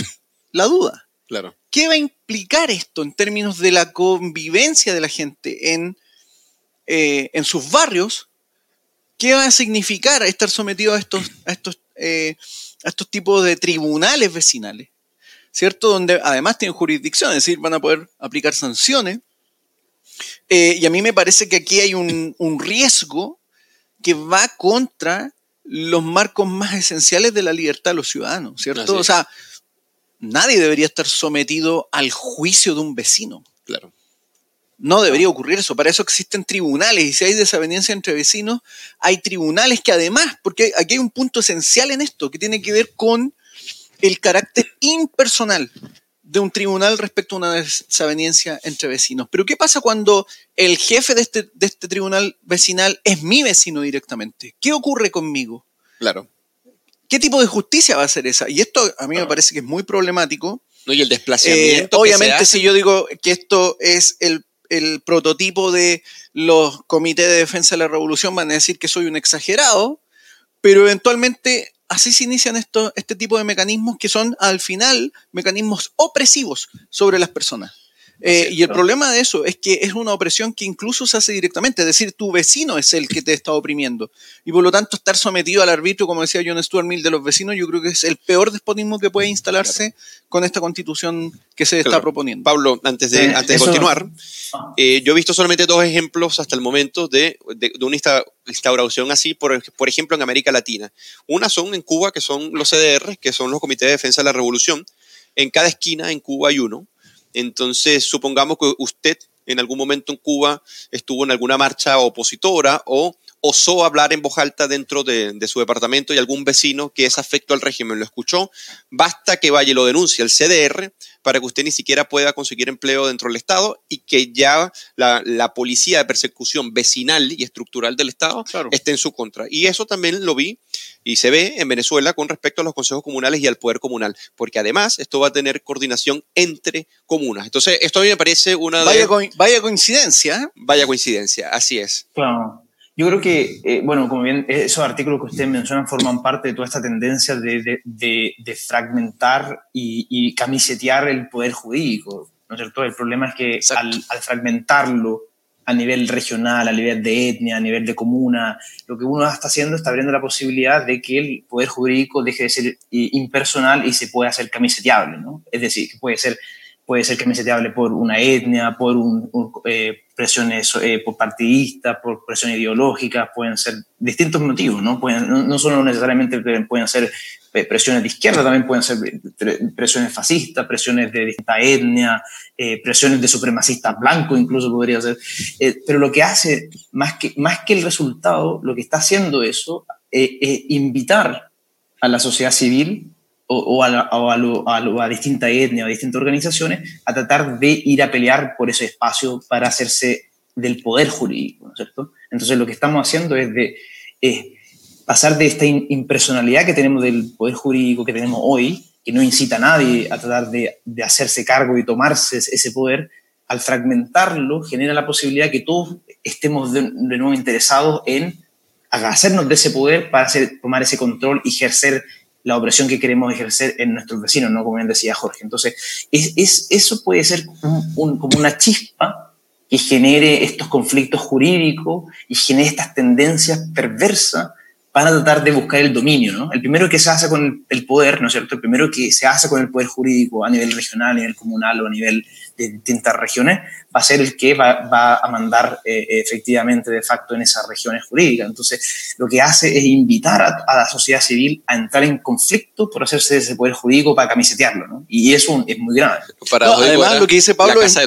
la duda. Claro. ¿Qué va a implicar esto en términos de la convivencia de la gente en, eh, en sus barrios? ¿Qué va a significar estar sometido a estos, a estos, eh, a estos tipos de tribunales vecinales? ¿Cierto? Donde además tienen jurisdicción, es decir, van a poder aplicar sanciones. Eh, y a mí me parece que aquí hay un, riesgo que va contra los marcos más esenciales de la libertad de los ciudadanos, ¿cierto? O sea, nadie debería estar sometido al juicio de un vecino. Claro. No debería ocurrir eso. Para eso existen tribunales. Y si hay desaveniencia entre vecinos, hay tribunales que además, porque aquí hay un punto esencial en esto, que tiene que ver con el carácter impersonal de un tribunal respecto a una desaveniencia entre vecinos. Pero ¿qué pasa cuando el jefe de este, de este tribunal vecinal es mi vecino directamente? ¿Qué ocurre conmigo? Claro. ¿Qué tipo de justicia va a ser esa? Y esto a mí me parece que es muy problemático. No, y el desplazamiento. Eh, obviamente, si yo digo que esto es el, el prototipo de los comités de defensa de la revolución, van a decir que soy un exagerado, pero eventualmente así se inician este tipo de mecanismos que son al final mecanismos opresivos sobre las personas. Eh, y el problema de eso es que es una opresión que incluso se hace directamente, es decir, tu vecino es el que te está oprimiendo. Y por lo tanto, estar sometido al arbitrio, como decía John Stuart Mill, de los vecinos, yo creo que es el peor despotismo que puede instalarse con esta constitución que se está proponiendo. Pablo, antes de, antes de continuar, ah. eh, yo he visto solamente dos ejemplos hasta el momento de, de, una instauración así, por, por ejemplo, en América Latina. Una son en Cuba, que son los CDR, que son los Comités de Defensa de la Revolución. En cada esquina en Cuba hay uno entonces, supongamos que usted en algún momento en Cuba estuvo en alguna marcha opositora o osó hablar en voz alta dentro de, su departamento y algún vecino que es afecto al régimen lo escuchó, basta que vaya y lo denuncie al CDR para que usted ni siquiera pueda conseguir empleo dentro del Estado y que ya la, policía de persecución vecinal y estructural del Estado esté en su contra. Y eso también lo vi y se ve en Venezuela con respecto a los consejos comunales y al poder comunal, porque además esto va a tener coordinación entre comunas. Entonces, esto a mí me parece una vaya, vaya coincidencia. ¿eh? Vaya coincidencia, así es. Claro. Yo creo que, eh, bueno, como bien esos artículos que ustedes mencionan forman parte de toda esta tendencia de, de, de, fragmentar y, y, camisetear el poder jurídico, ¿no es cierto? El problema es que al, al, fragmentarlo a nivel regional, a nivel de etnia, a nivel de comuna, lo que uno está haciendo está abriendo la posibilidad de que el poder jurídico deje de ser eh, impersonal y se pueda hacer camiseteable, ¿no? Es decir, que puede ser puede ser camiseteable por una etnia, por eh, presiones eh, por partidistas, por presiones ideológicas, pueden ser distintos motivos, ¿no? No, solo necesariamente pueden ser eh, presiones de izquierda, también pueden ser presiones fascistas, presiones de distinta etnia, presiones de supremacistas blancos incluso podría ser. Pero lo que hace, más que, más que el resultado, lo que está haciendo eso es invitar a la sociedad civil o, a, o a, lo, a, lo, a, distintas etnias o a distintas organizaciones a tratar de ir a pelear por ese espacio para hacerse del poder jurídico, ¿no es cierto? Entonces lo que estamos haciendo es de eh, pasar de esta impersonalidad que tenemos del poder jurídico que tenemos hoy, que no incita a nadie a tratar de, de hacerse cargo y tomarse ese poder, al fragmentarlo genera la posibilidad que todos estemos de, de nuevo interesados en hacernos de ese poder para hacer, tomar ese control y ejercer la opresión que queremos ejercer en nuestros vecinos, ¿no? Como bien decía Jorge. Entonces, es, es eso puede ser un, como una chispa que genere estos conflictos jurídicos y genere estas tendencias perversas para tratar de buscar el dominio, ¿no? El primero que se hace con el poder, ¿no es cierto? El primero que se hace con el poder jurídico a nivel regional, a nivel comunal o a nivel de distintas regiones, va a ser el que va, va a mandar eh, efectivamente de facto en esas regiones jurídicas. Entonces, lo que hace es invitar a, a, la sociedad civil a entrar en conflicto por hacerse de ese poder jurídico para camisetearlo, ¿no? Y eso es muy grave. Para no, además, lo que dice Pablo es,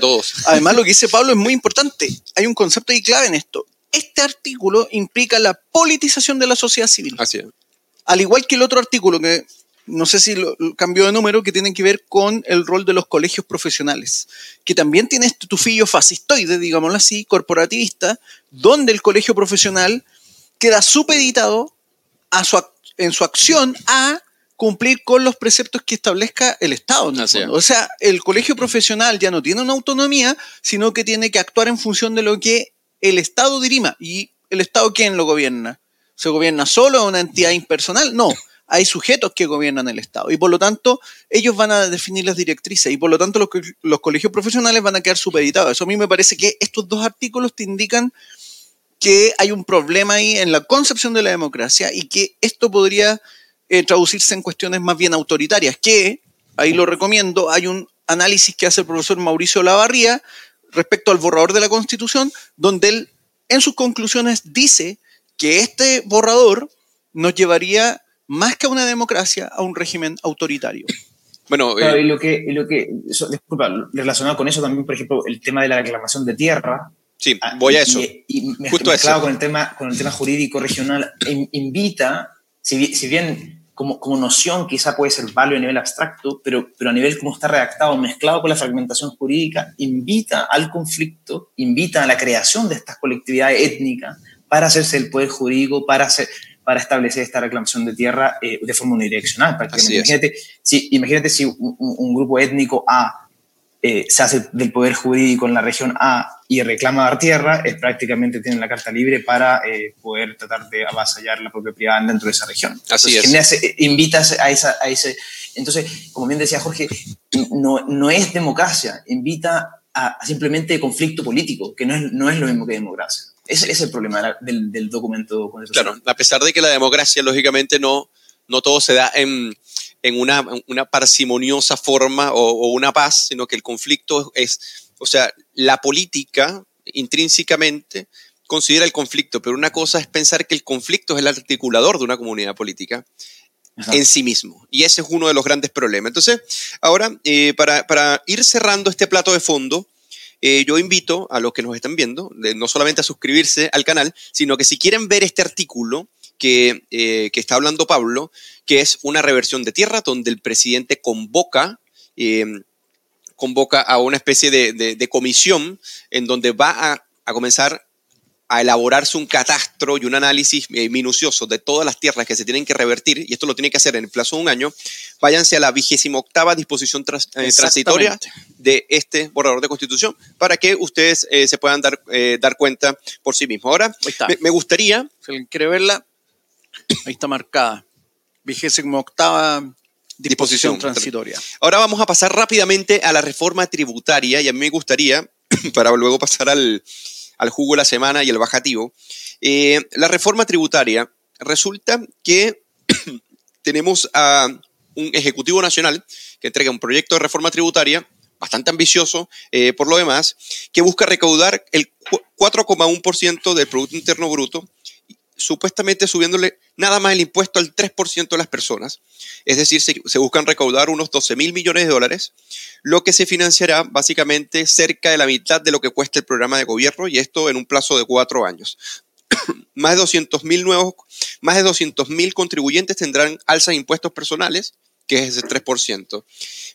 además, lo que dice Pablo es muy importante. Hay un concepto ahí clave en esto este artículo implica la politización de la sociedad civil. Así es. Al igual que el otro artículo, que no sé si lo, cambió de número, que tiene que ver con el rol de los colegios profesionales, que también tiene este tufillo fascistoide, digámoslo así, corporativista, donde el colegio profesional queda supeditado a su, en su acción a cumplir con los preceptos que establezca el Estado. O sea, el colegio profesional ya no tiene una autonomía, sino que tiene que actuar en función de lo que el Estado dirima. ¿Y el Estado quién lo gobierna? ¿Se gobierna solo una entidad impersonal? No. Hay sujetos que gobiernan el Estado y por lo tanto ellos van a definir las directrices y por lo tanto los, los colegios profesionales van a quedar supeditados. Eso a mí me parece que estos dos artículos te indican que hay un problema ahí en la concepción de la democracia y que esto podría eh, traducirse en cuestiones más bien autoritarias, que, ahí lo recomiendo, hay un análisis que hace el profesor Mauricio Lavarría respecto al borrador de la Constitución, donde él en sus conclusiones dice que este borrador nos llevaría más que a una democracia, a un régimen autoritario. Bueno, claro, eh, y lo que, y lo que eso, disculpa, relacionado con eso también, por ejemplo, el tema de la reclamación de tierra. Sí, voy a eso. Y, y Justo mezclado con el tema, con el tema jurídico regional, invita, si, si bien como, como noción quizá puede ser válido a nivel abstracto, pero, pero a nivel como está redactado, mezclado con la fragmentación jurídica, invita al conflicto, invita a la creación de estas colectividades étnicas para hacerse el poder jurídico, para, hacer, para establecer esta reclamación de tierra eh, de forma unidireccional. Imagínate si, imagínate si un, un grupo étnico A eh, se hace del poder jurídico en la región A y reclama dar tierra, es prácticamente tienen la carta libre para eh, poder tratar de avasallar la propiedad dentro de esa región. Así entonces, es. invita a, esa, a ese... Entonces, como bien decía Jorge, no, no es democracia, invita a, a, simplemente conflicto político, que no es, no es lo mismo que democracia. Ese, es el problema del, del documento Claro, a pesar de que la democracia, lógicamente, no, no todo se da en en una, una parsimoniosa forma o, o, una paz, sino que el conflicto es, o sea, la política intrínsecamente considera el conflicto, pero una cosa es pensar que el conflicto es el articulador de una comunidad política Ajá. en sí mismo. Y ese es uno de los grandes problemas. Entonces, ahora, eh, para, para, ir cerrando este plato de fondo, eh, yo invito a los que nos están viendo, de, no solamente a suscribirse al canal, sino que si quieren ver este artículo, que, eh, está hablando Pablo, que es una reversión de tierra donde el presidente convoca, eh, convoca a una especie de, comisión en donde va a, a comenzar a elaborarse un catastro y un análisis eh, minucioso de todas las tierras que se tienen que revertir, y esto lo tiene que hacer en el plazo de un año, váyanse a la vigésima octava disposición eh, transitoria de este borrador de constitución para que ustedes eh, se puedan dar, dar cuenta por sí mismos. Ahora, me, gustaría... Si alguien quiere verla, ahí está marcada. Vigésima octava disposición transitoria. Ahora vamos a pasar rápidamente a la reforma tributaria y a mí me gustaría, para luego pasar al, al jugo de la semana y el bajativo. Eh, la reforma tributaria resulta que tenemos a un Ejecutivo Nacional que entrega un proyecto de reforma tributaria bastante ambicioso eh, por lo demás, que busca recaudar el 4,1% del Producto Interno Bruto supuestamente subiéndole nada más el impuesto al 3% de las personas. Es decir, se, buscan recaudar unos 12 mil millones de dólares, lo que se financiará básicamente cerca de la mitad de lo que cuesta el programa de gobierno y esto en un plazo de cuatro años. más de 200 mil nuevos, más de 200 mil contribuyentes tendrán alza de impuestos personales, que es ese 3%.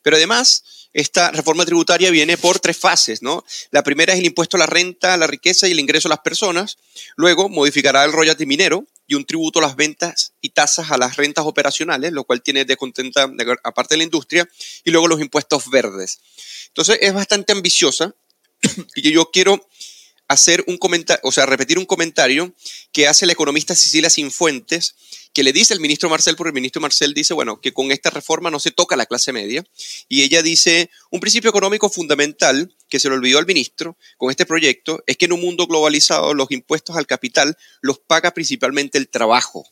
Pero además, esta reforma tributaria viene por tres fases, ¿no? La primera es el impuesto a la renta, a la riqueza y el ingreso a las personas. Luego modificará el royalty minero y un tributo a las ventas y tasas a las rentas operacionales, lo cual tiene de contenta aparte de la industria. Y luego los impuestos verdes. Entonces es bastante ambiciosa y yo quiero hacer un comentario, o sea, repetir un comentario que hace la economista Cecilia Sinfuentes, que le dice el ministro Marcel, porque el ministro Marcel dice, bueno, que con esta reforma no se toca la clase media, y ella dice, un principio económico fundamental que se le olvidó al ministro con este proyecto es que en un mundo globalizado los impuestos al capital los paga principalmente el trabajo.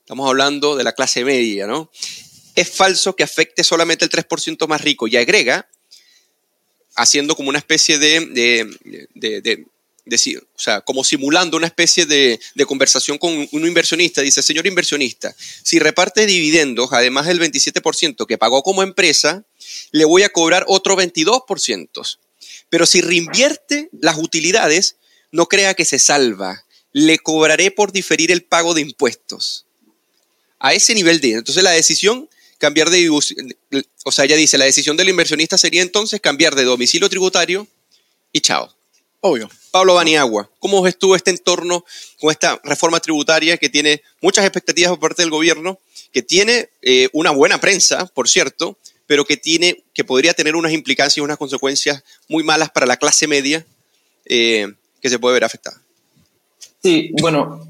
Estamos hablando de la clase media, ¿no? Es falso que afecte solamente el 3% más rico y agrega haciendo como una especie de, de, o sea, como simulando una especie de, conversación con un inversionista. Dice, señor inversionista, si reparte dividendos, además del 27% que pagó como empresa, le voy a cobrar otro 22%. Pero si reinvierte las utilidades, no crea que se salva. Le cobraré por diferir el pago de impuestos. A ese nivel de... Entonces la decisión cambiar de, o sea, ella dice, la decisión del inversionista sería entonces cambiar de domicilio tributario y chao. Obvio. Pablo Baniagua, ¿cómo ves tú este entorno con esta reforma tributaria que tiene muchas expectativas por parte del gobierno, que tiene eh, una buena prensa, por cierto, pero que, tiene, que podría tener unas implicancias y unas consecuencias muy malas para la clase media eh, que se puede ver afectada? Sí, bueno,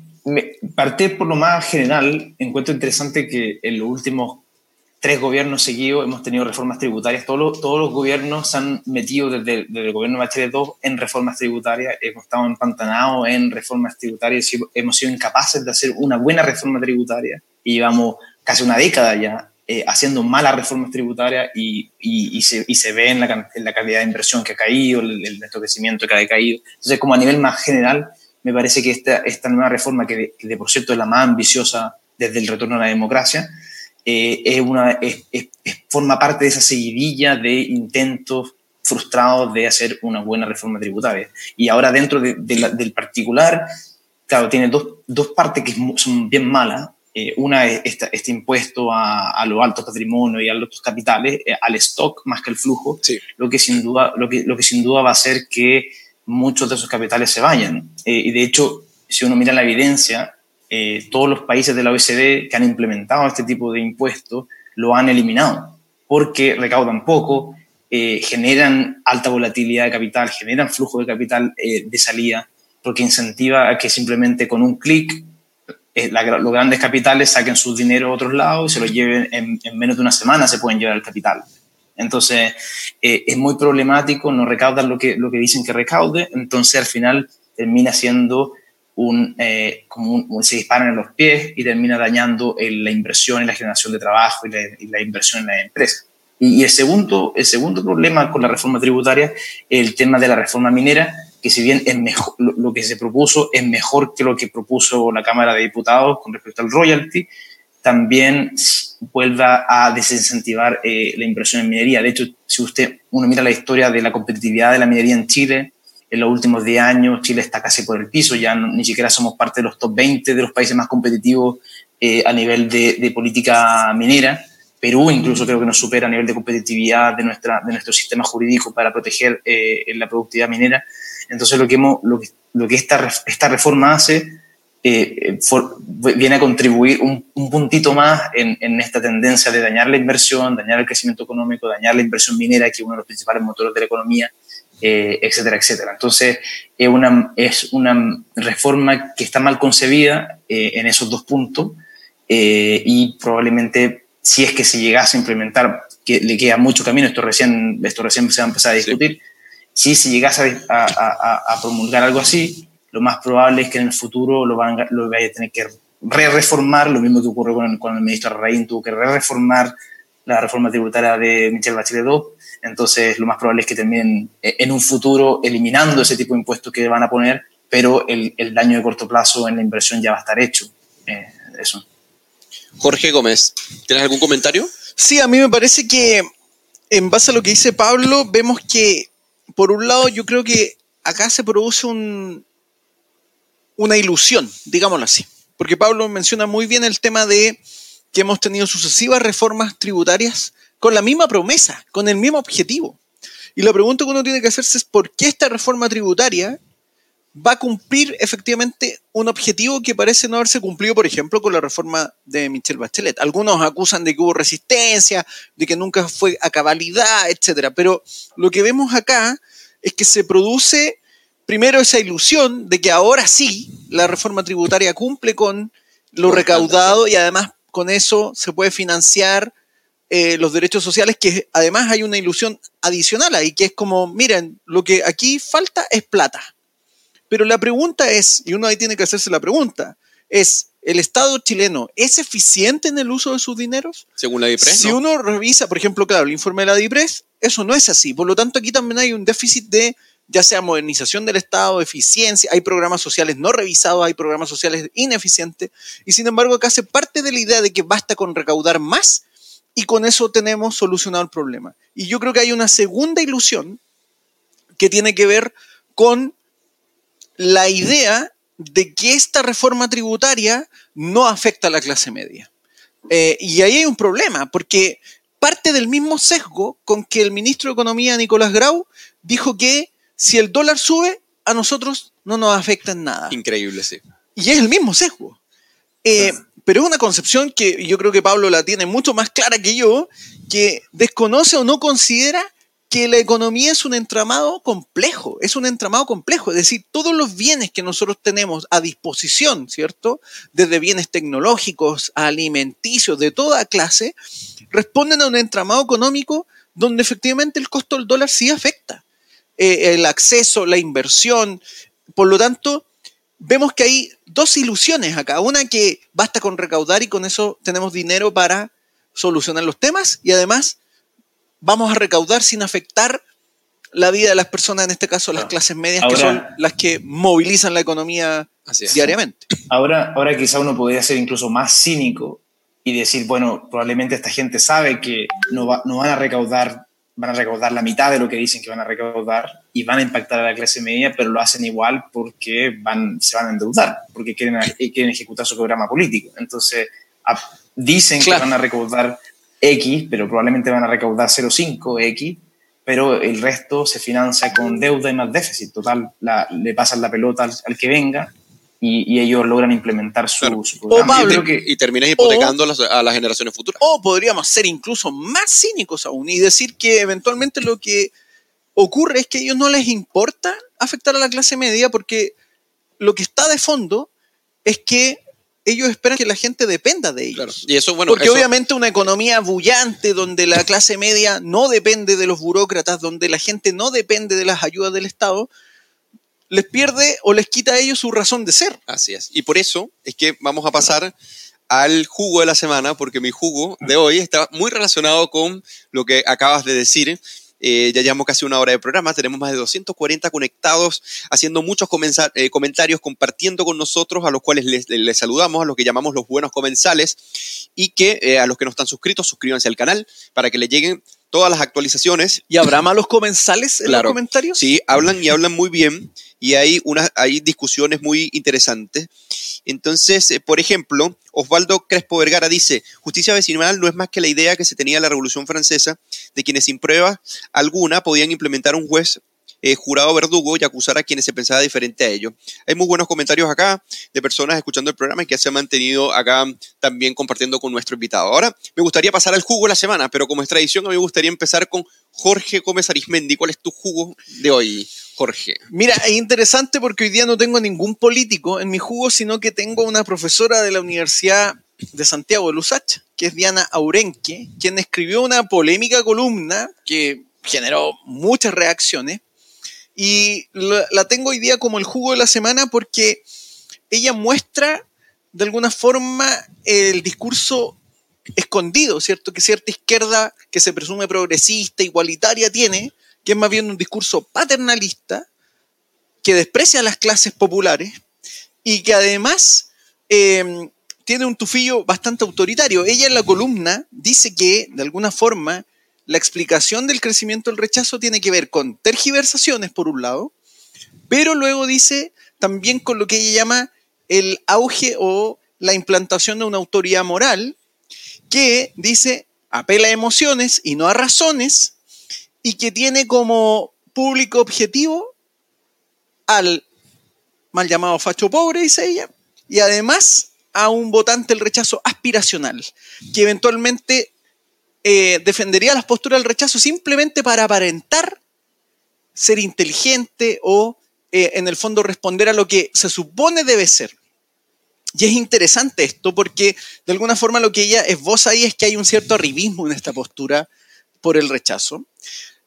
parte por lo más general, encuentro interesante que en los últimos tres gobiernos seguidos hemos tenido reformas tributarias. Todos los, gobiernos se han metido desde, el gobierno de Bachelet 2 en reformas tributarias. Hemos estado empantanados en reformas tributarias hemos sido incapaces de hacer una buena reforma tributaria. Y llevamos casi una década ya eh, haciendo malas reformas tributarias y, se, ve en la, en calidad de inversión que ha caído, el, el neto crecimiento que ha decaído. Entonces, como a nivel más general, me parece que esta, esta nueva reforma, que de, por cierto es la más ambiciosa desde el retorno a la democracia, eh, es una, es, forma parte de esa seguidilla de intentos frustrados de hacer una buena reforma tributaria. Y ahora dentro de, del particular, claro, tiene dos, dos, partes que son bien malas. Eh, una es este impuesto a, a, los altos patrimonios y a los altos capitales, eh, al stock más que al flujo, lo, que sin duda, lo, que, lo que sin duda va a hacer que muchos de esos capitales se vayan. y de hecho, si uno mira la evidencia, eh, todos los países de la OECD que han implementado este tipo de impuestos lo han eliminado, porque recaudan poco, eh, generan alta volatilidad de capital, generan flujo de capital eh, de salida, porque incentiva a que simplemente con un clic los grandes capitales saquen su dinero a otros lados y se lo lleven en, en, menos de una semana, se pueden llevar el capital. Entonces, es muy problemático, no recaudan lo que, lo que dicen que recaude, entonces al final termina siendo un, eh, se disparan en los pies y termina dañando la inversión y la generación de trabajo y la, inversión en la empresa. Y, el, segundo, el segundo problema con la reforma tributaria el tema de la reforma minera, que si bien es lo, que se propuso es mejor que lo que propuso la Cámara de Diputados con respecto al royalty, también vuelva a desincentivar eh, la inversión en minería. De hecho, si usted uno mira la historia de la competitividad de la minería en Chile, en los últimos 10 años Chile está casi por el piso, ya ni siquiera somos parte de los top 20 de los países más competitivos eh, a nivel de, política minera. Perú incluso creo que nos supera a nivel de competitividad de, nuestra, de nuestro sistema jurídico para proteger eh, la productividad minera. Entonces lo que, hemos, lo, que, lo que esta, esta reforma hace eh, viene a contribuir un, puntito más en, en, esta tendencia de dañar la inversión, dañar el crecimiento económico, dañar la inversión minera, que es uno de los principales motores de la economía, eh, etcétera, etcétera. Entonces, es una, es una reforma que está mal concebida eh, en esos dos puntos y probablemente si es que se llegase a implementar, que le queda mucho camino, esto recién, esto recién se va a empezar a discutir, si se llegase a, a, a promulgar algo así, lo más probable es que en el futuro lo, van, lo vaya a tener que re-reformar, lo mismo que ocurrió con, con el ministro Raín, tuvo que re-reformar la reforma tributaria de Michelle Bachelet II, entonces lo más probable es que terminen eh, en un futuro eliminando ese tipo de impuestos que van a poner, pero el, el daño de corto plazo en la inversión ya va a estar hecho. Eh, eso. Jorge Gómez, ¿tienes algún comentario? Sí, a mí me parece que en base a lo que dice Pablo, vemos que, por un lado, yo creo que acá se produce un, una ilusión, digámoslo así. Porque Pablo menciona muy bien el tema de que hemos tenido sucesivas reformas tributarias con la misma promesa, con el mismo objetivo. Y la pregunta que uno tiene que hacerse es por qué esta reforma tributaria va a cumplir efectivamente un objetivo que parece no haberse cumplido, por ejemplo, con la reforma de Michelle Bachelet. Algunos acusan de que hubo resistencia, de que nunca fue a cabalidad, etc. Pero lo que vemos acá es que se produce primero esa ilusión de que ahora sí la reforma tributaria cumple con lo recaudado y además con eso se puede financiar eh, los derechos sociales, que además hay una ilusión adicional ahí, que es como, miren, lo que aquí falta es plata. Pero la pregunta es, y uno ahí tiene que hacerse la pregunta, es, ¿el Estado chileno es eficiente en el uso de sus dineros? Según la DIPRES. Si uno revisa, por ejemplo, claro, el informe de la DIPRES, eso no es así. Por lo tanto, aquí también hay un déficit de ya sea modernización del Estado, eficiencia, hay programas sociales no revisados, hay programas sociales ineficientes, y sin embargo acá se parte de la idea de que basta con recaudar más y con eso tenemos solucionado el problema. Y yo creo que hay una segunda ilusión que tiene que ver con la idea de que esta reforma tributaria no afecta a la clase media. Eh, y ahí hay un problema, porque parte del mismo sesgo con que el ministro de Economía, Nicolás Grau, dijo que si el dólar sube, a nosotros no nos afecta en nada. Increíble, sí. Y es el mismo sesgo. Eh, pero es una concepción que yo creo que Pablo la tiene mucho más clara que yo, que desconoce o no considera que la economía es un entramado complejo, es un entramado complejo, es decir, todos los bienes que nosotros tenemos a disposición, ¿cierto? Desde bienes tecnológicos, alimenticios, de toda clase, responden a un entramado económico donde efectivamente el costo del dólar sí afecta. Eh, el acceso, la inversión. Por lo tanto, vemos que hay dos ilusiones acá. Una que basta con recaudar y con eso tenemos dinero para solucionar los temas y además vamos a recaudar sin afectar la vida de las personas, en este caso las clases medias, que son las que movilizan la economía diariamente. Ahora, ahora quizá uno podría ser incluso más cínico y decir, bueno, probablemente esta gente sabe que no, no van a recaudar van a recaudar la mitad de lo que dicen que van a recaudar y van a impactar a la clase media, pero lo hacen igual porque van, se van a endeudar, porque quieren, quieren ejecutar su programa político. Entonces, dicen que van a recaudar X, pero probablemente van a recaudar 0,5 X, pero el resto se financia con deuda y más déficit. Total, le pasan la pelota al que venga y, ellos logran implementar su, programa. y, terminas hipotecando a las generaciones futuras. O podríamos ser incluso más cínicos aún y decir que eventualmente lo que ocurre es que a ellos no les importa afectar a la clase media porque lo que está de fondo es que ellos esperan que la gente dependa de ellos. Y eso, bueno, Porque obviamente una economía bullante donde la clase media no depende de los burócratas, donde la gente no depende de las ayudas del Estado, les pierde o les quita a ellos su razón de ser. Así es. Y por eso es que vamos a pasar al jugo de la semana, porque mi jugo de hoy está muy relacionado con lo que acabas de decir. Eh, ya llevamos casi una hora de programa, tenemos más de 240 conectados, haciendo muchos eh, comentarios, compartiendo con nosotros, a los cuales les, saludamos, a los que llamamos los buenos comensales, y que eh, a los que no están suscritos, suscríbanse al canal para que le lleguen todas las actualizaciones. ¿Y habrá malos comensales en los comentarios? Sí, hablan y hablan muy bien y hay, una, hay discusiones muy interesantes. Entonces, eh, por ejemplo, Osvaldo Crespo Vergara dice, justicia vecinal no es más que la idea que se tenía en la Revolución Francesa de quienes sin prueba alguna podían implementar un juez eh, jurado verdugo y acusar a quienes se pensaba diferente a ellos. Hay muy buenos comentarios acá de personas escuchando el programa y que se han mantenido acá también compartiendo con nuestro invitado. Ahora me gustaría pasar al jugo de la semana, pero como es tradición, a mí me gustaría empezar con Jorge Gómez Arismendi. ¿Cuál es tu jugo de hoy, Jorge? Mira, es interesante porque hoy día no tengo ningún político en mi jugo, sino que tengo una profesora de la Universidad de Santiago de Lusach, que es Diana Aurenque, quien escribió una polémica columna que generó muchas reacciones y la, tengo hoy día como el jugo de la semana porque ella muestra de alguna forma el discurso escondido, ¿cierto? Que cierta izquierda que se presume progresista, igualitaria tiene, que es más bien un discurso paternalista, que desprecia a las clases populares y que además em, tiene un tufillo bastante autoritario. Ella en la columna dice que, de alguna forma, la explicación del crecimiento del rechazo tiene que ver con tergiversaciones, por un lado, pero luego dice también con lo que ella llama el auge o la implantación de una autoridad moral que dice apela a emociones y no a razones y que tiene como público objetivo al mal llamado facho pobre, dice ella, y además a un votante el rechazo aspiracional, que eventualmente eh, defendería las posturas del rechazo simplemente para aparentar ser inteligente o eh, en el fondo responder a lo que se supone debe ser. Y es interesante esto porque de alguna forma lo que ella esboza ahí es que hay un cierto arribismo en esta postura por el rechazo.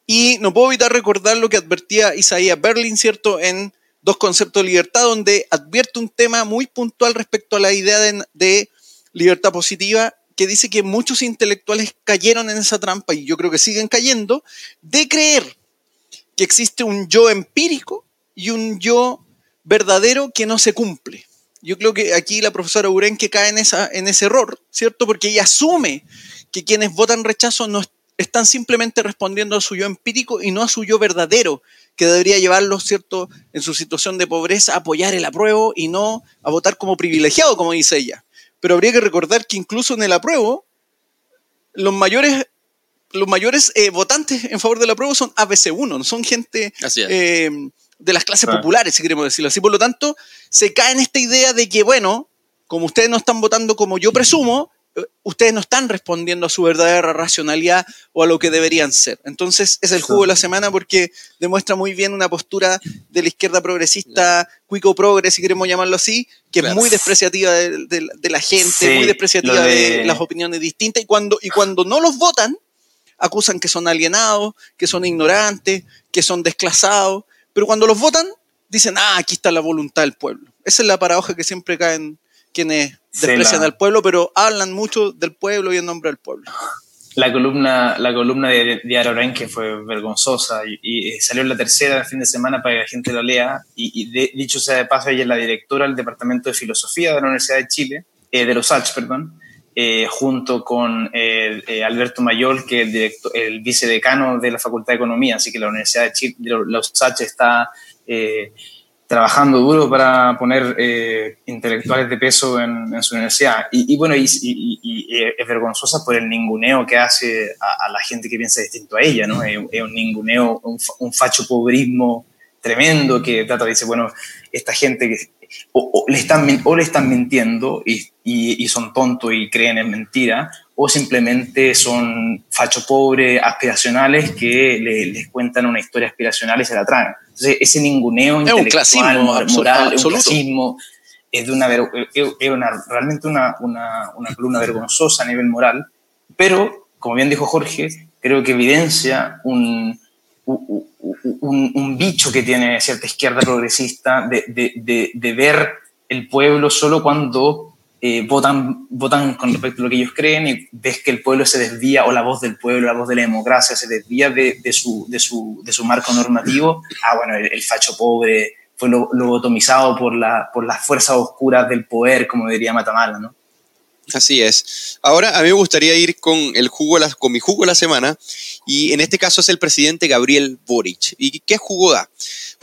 Y no puedo evitar recordar lo que advertía Isaías Berlin, ¿cierto? En Dos conceptos de libertad, donde advierte un tema muy puntual respecto a la idea de libertad positiva que dice que muchos intelectuales cayeron en esa trampa, y yo creo que siguen cayendo, de creer que existe un yo empírico y un yo verdadero que no se cumple. Yo creo que aquí la profesora Urenque cae en, esa, en ese error, ¿cierto? Porque ella asume que quienes votan rechazo no están simplemente respondiendo a su yo empírico y no a su yo verdadero, que debería llevarlo, ¿cierto?, en su situación de pobreza a apoyar el apruebo y no a votar como privilegiado, como dice ella pero habría que recordar que incluso en el apruebo, los mayores, los mayores eh, votantes en favor del apruebo son ABC1, no son gente eh, de las clases populares, si queremos decirlo así. Por lo tanto, se cae en esta idea de que, bueno, como ustedes no están votando como yo presumo, ustedes no están respondiendo a su verdadera racionalidad o a lo que deberían ser. Entonces es el juego de la semana porque demuestra muy bien una postura de la izquierda progresista, cuico progres, si queremos llamarlo así, que es muy despreciativa de, la gente, muy despreciativa de... las opiniones distintas y cuando, y cuando no los votan, acusan que son alienados, que son ignorantes, que son desclasados, pero cuando los votan, dicen, ah, aquí está la voluntad del pueblo. Esa es la paradoja que siempre caen quienes desprecian al pueblo, pero hablan mucho del pueblo y en nombre del pueblo. La columna, la columna de Diario que fue vergonzosa y, salió en la tercera el fin de semana para que la gente lo lea. Y, dicho sea de paso, ella es la directora del Departamento de Filosofía de la Universidad de Chile, eh, de los H, perdón, eh, junto con eh, Alberto Mayol, que es el, el vicedecano de la Facultad de Economía. Así que la Universidad de Chile, de los H está trabajando duro para poner eh, intelectuales de peso en, su universidad. Y, bueno, y, es vergonzosa por el ninguneo que hace a, la gente que piensa distinto a ella, ¿no? Es, un ninguneo, un, facho pobrismo tremendo que trata de decir, bueno, esta gente que o, le, están, o le están mintiendo y, son tontos y creen en mentira, o simplemente son facho pobres aspiracionales que les cuentan una historia aspiracional y se la traen. Entonces, ese ninguneo es intelectual, un moral, es un clasismo, es, de una, es una, realmente una, una, una columna vergonzosa a nivel moral, pero, como bien dijo Jorge, creo que evidencia un, un, un, bicho que tiene cierta izquierda progresista de, de, de, ver el pueblo solo cuando eh, votan, votan con respecto a lo que ellos creen y ves que el pueblo se desvía, o la voz del pueblo, la voz de la democracia se desvía de, de su, de, su, de su marco normativo. Ah, bueno, el, facho pobre fue lo, lobotomizado por, la, por las fuerzas oscuras del poder, como diría Matamala, ¿no? Así es. Ahora a mí me gustaría ir con el jugo, con mi jugo de la semana y en este caso es el presidente Gabriel Boric. ¿Y qué jugo da?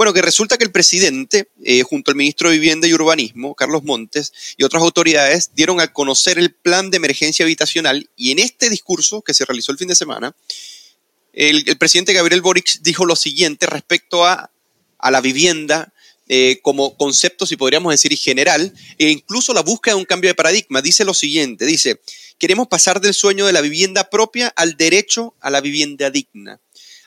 Bueno, que resulta que el presidente, eh, junto al ministro de Vivienda y Urbanismo, Carlos Montes, y otras autoridades, dieron a conocer el plan de emergencia habitacional y en este discurso que se realizó el fin de semana, el, presidente Gabriel Boric dijo lo siguiente respecto a, a la vivienda eh, como concepto, si podríamos decir, general, e incluso la búsqueda de un cambio de paradigma. Dice lo siguiente, dice, queremos pasar del sueño de la vivienda propia al derecho a la vivienda digna.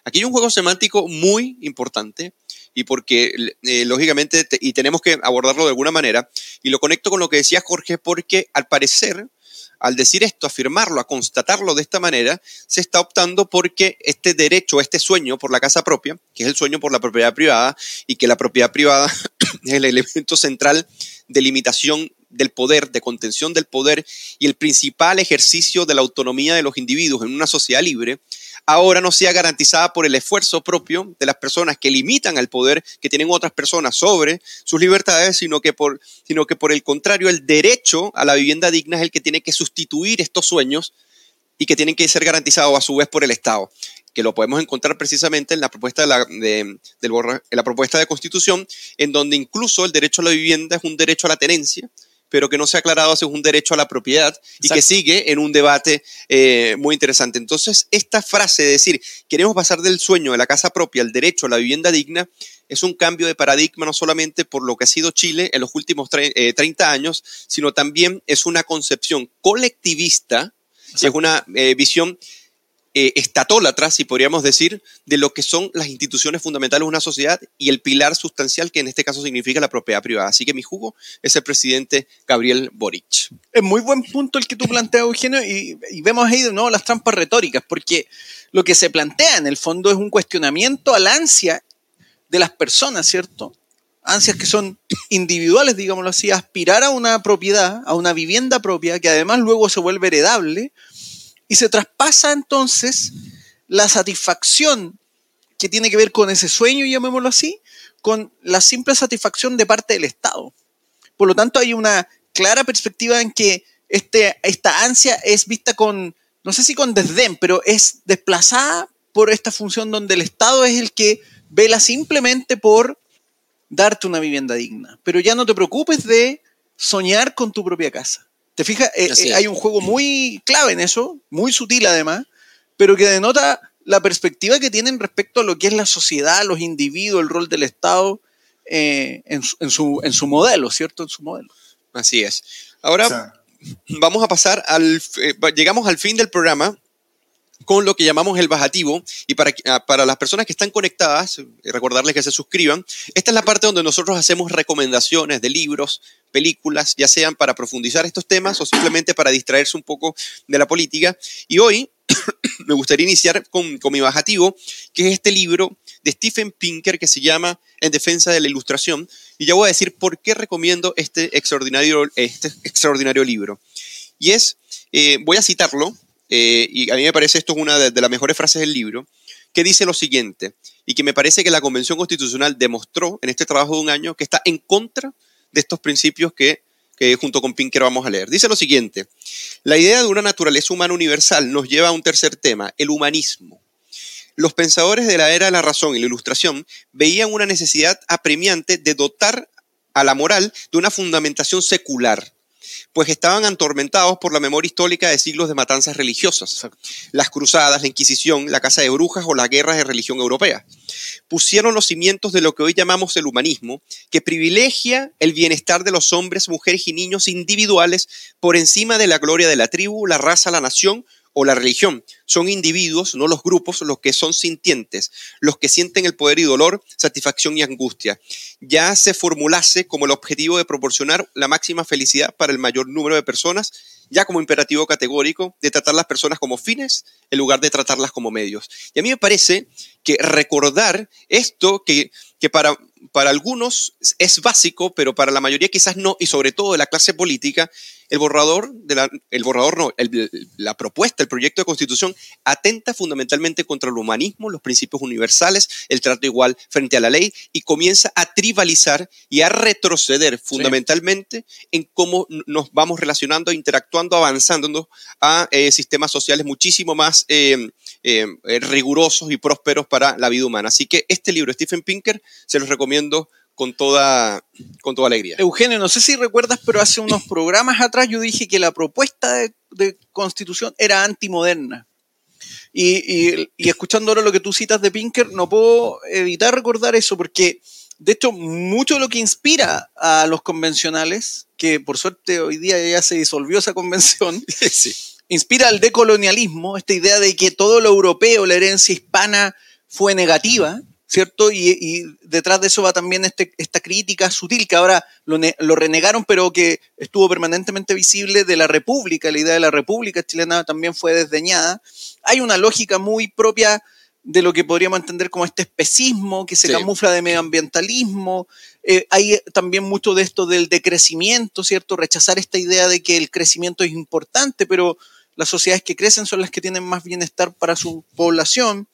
Aquí hay un juego semántico muy importante y porque, eh, lógicamente, y tenemos que abordarlo de alguna manera, y lo conecto con lo que decía Jorge, porque al parecer al decir esto, afirmarlo, a constatarlo de esta manera, se está optando porque este derecho, este sueño por la casa propia, que es el sueño por la propiedad privada, y que la propiedad privada es el elemento central de limitación del poder, de contención del poder y el principal ejercicio de la autonomía de los individuos en una sociedad libre, ahora no sea garantizada por el esfuerzo propio de las personas que limitan al poder que tienen otras personas sobre sus libertades, sino que por, sino que por el contrario, el derecho a la vivienda digna es el que tiene que sustituir estos sueños y que tienen que ser garantizados a su vez por el Estado que lo podemos encontrar precisamente en la propuesta de la, la propuesta de constitución, en donde incluso el derecho a la vivienda es un derecho a la tenencia, pero que no se ha aclarado si es un derecho a la propiedad y que sigue en un debate eh, muy interesante. Entonces, esta frase de decir, queremos pasar del sueño de la casa propia al derecho a la vivienda digna, es un cambio de paradigma no solamente por lo que ha sido Chile en los últimos 30 eh, años, sino también es una concepción colectivista, es una eh, visión eh, atrás, si podríamos decir, de lo que son las instituciones fundamentales de una sociedad y el pilar sustancial que en este caso significa la propiedad privada. Así que mi jugo es el presidente Gabriel Boric. Es muy buen punto el que tú planteas, Eugenio, y, vemos ahí de nuevo las trampas retóricas, porque lo que se plantea en el fondo es un cuestionamiento al ansia de las personas, ¿cierto? Ansias que son individuales, digámoslo así, aspirar a una propiedad, a una vivienda propia, que además luego se vuelve heredable, y se traspasa entonces la satisfacción que tiene que ver con ese sueño, llamémoslo así, con la simple satisfacción de parte del Estado. Por lo tanto, hay una clara perspectiva en que este, esta ansia es vista con, no sé si con desdén, pero es desplazada por esta función donde el Estado es el que vela simplemente por darte una vivienda digna. Pero ya no te preocupes de soñar con tu propia casa. ¿Te fijas? Eh, eh, hay un juego muy clave en eso, muy sutil además, pero que denota la perspectiva que tienen respecto a lo que es la sociedad, los individuos, el rol del Estado eh, en, su, en, su, modelo, ¿cierto? En su modelo. Así es. Ahora vamos a pasar al... llegamos al fin del programa con lo que llamamos el bajativo. Y para, ah, para las personas que están conectadas, recordarles que se suscriban, esta es la parte donde nosotros hacemos recomendaciones de libros, películas, ya sean para profundizar estos temas o simplemente para distraerse un poco de la política. Y hoy me gustaría iniciar con, con mi bajativo, que es este libro de Stephen Pinker que se llama En defensa de la ilustración. Y ya voy a decir por qué recomiendo este extraordinario, este extraordinario libro. Y es, eh, voy a citarlo, eh, y a mí me parece esto es una de, las mejores frases del libro, que dice lo siguiente, y que me parece que la Convención Constitucional demostró en este trabajo de un año que está en contra de estos principios que, que junto con Pinker vamos a leer. Dice lo siguiente, la idea de una naturaleza humana universal nos lleva a un tercer tema, el humanismo. Los pensadores de la era de la razón y la ilustración veían una necesidad apremiante de dotar a la moral de una fundamentación secular, pues estaban atormentados por la memoria histórica de siglos de matanzas religiosas, las cruzadas, la Inquisición, la caza de brujas o las guerras de religión europea. Pusieron los cimientos de lo que hoy llamamos el humanismo, que privilegia el bienestar de los hombres, mujeres y niños individuales por encima de la gloria de la tribu, la raza, la nación o la religión. Son individuos, no los grupos, los que son sintientes, los que sienten el poder y dolor, satisfacción y angustia. Ya se formulase como el objetivo de proporcionar la máxima felicidad para el mayor número de personas, ya como imperativo categórico de tratar las personas como fines en lugar de tratarlas como medios. Y a mí me parece que recordar esto que, para para algunos es básico, pero para la mayoría quizás no, y sobre todo de la clase política, el borrador, de la, el borrador no, la propuesta, el proyecto de constitución atenta fundamentalmente contra el humanismo, los principios universales, el trato igual frente a la ley y comienza a tribalizar y a retroceder fundamentalmente en cómo nos vamos relacionando, interactuando, avanzando a eh, sistemas sociales muchísimo más eh, eh, rigurosos y prósperos para la vida humana. Así que este libro, Stephen Pinker, se los recomiendo con toda, con toda alegría. Eugenio, no sé si recuerdas, pero hace unos programas atrás yo dije que la propuesta de, constitución era antimoderna. Y, escuchando ahora lo que tú citas de Pinker, no puedo evitar recordar eso, porque de hecho mucho de lo que inspira a los convencionales, que por suerte hoy día ya se disolvió esa convención, inspira al decolonialismo, esta idea de que todo lo europeo, la herencia hispana, fue negativa, ¿cierto? Y, detrás de eso va también este, esta crítica sutil que ahora lo, lo, renegaron, pero que estuvo permanentemente visible de la República, la idea de la República chilena también fue desdeñada. Hay una lógica muy propia de lo que podríamos entender como este especismo que se camufla de medioambientalismo. Eh, hay también mucho de esto del decrecimiento, ¿cierto? Rechazar esta idea de que el crecimiento es importante, pero las sociedades que crecen son las que tienen más bienestar para su población.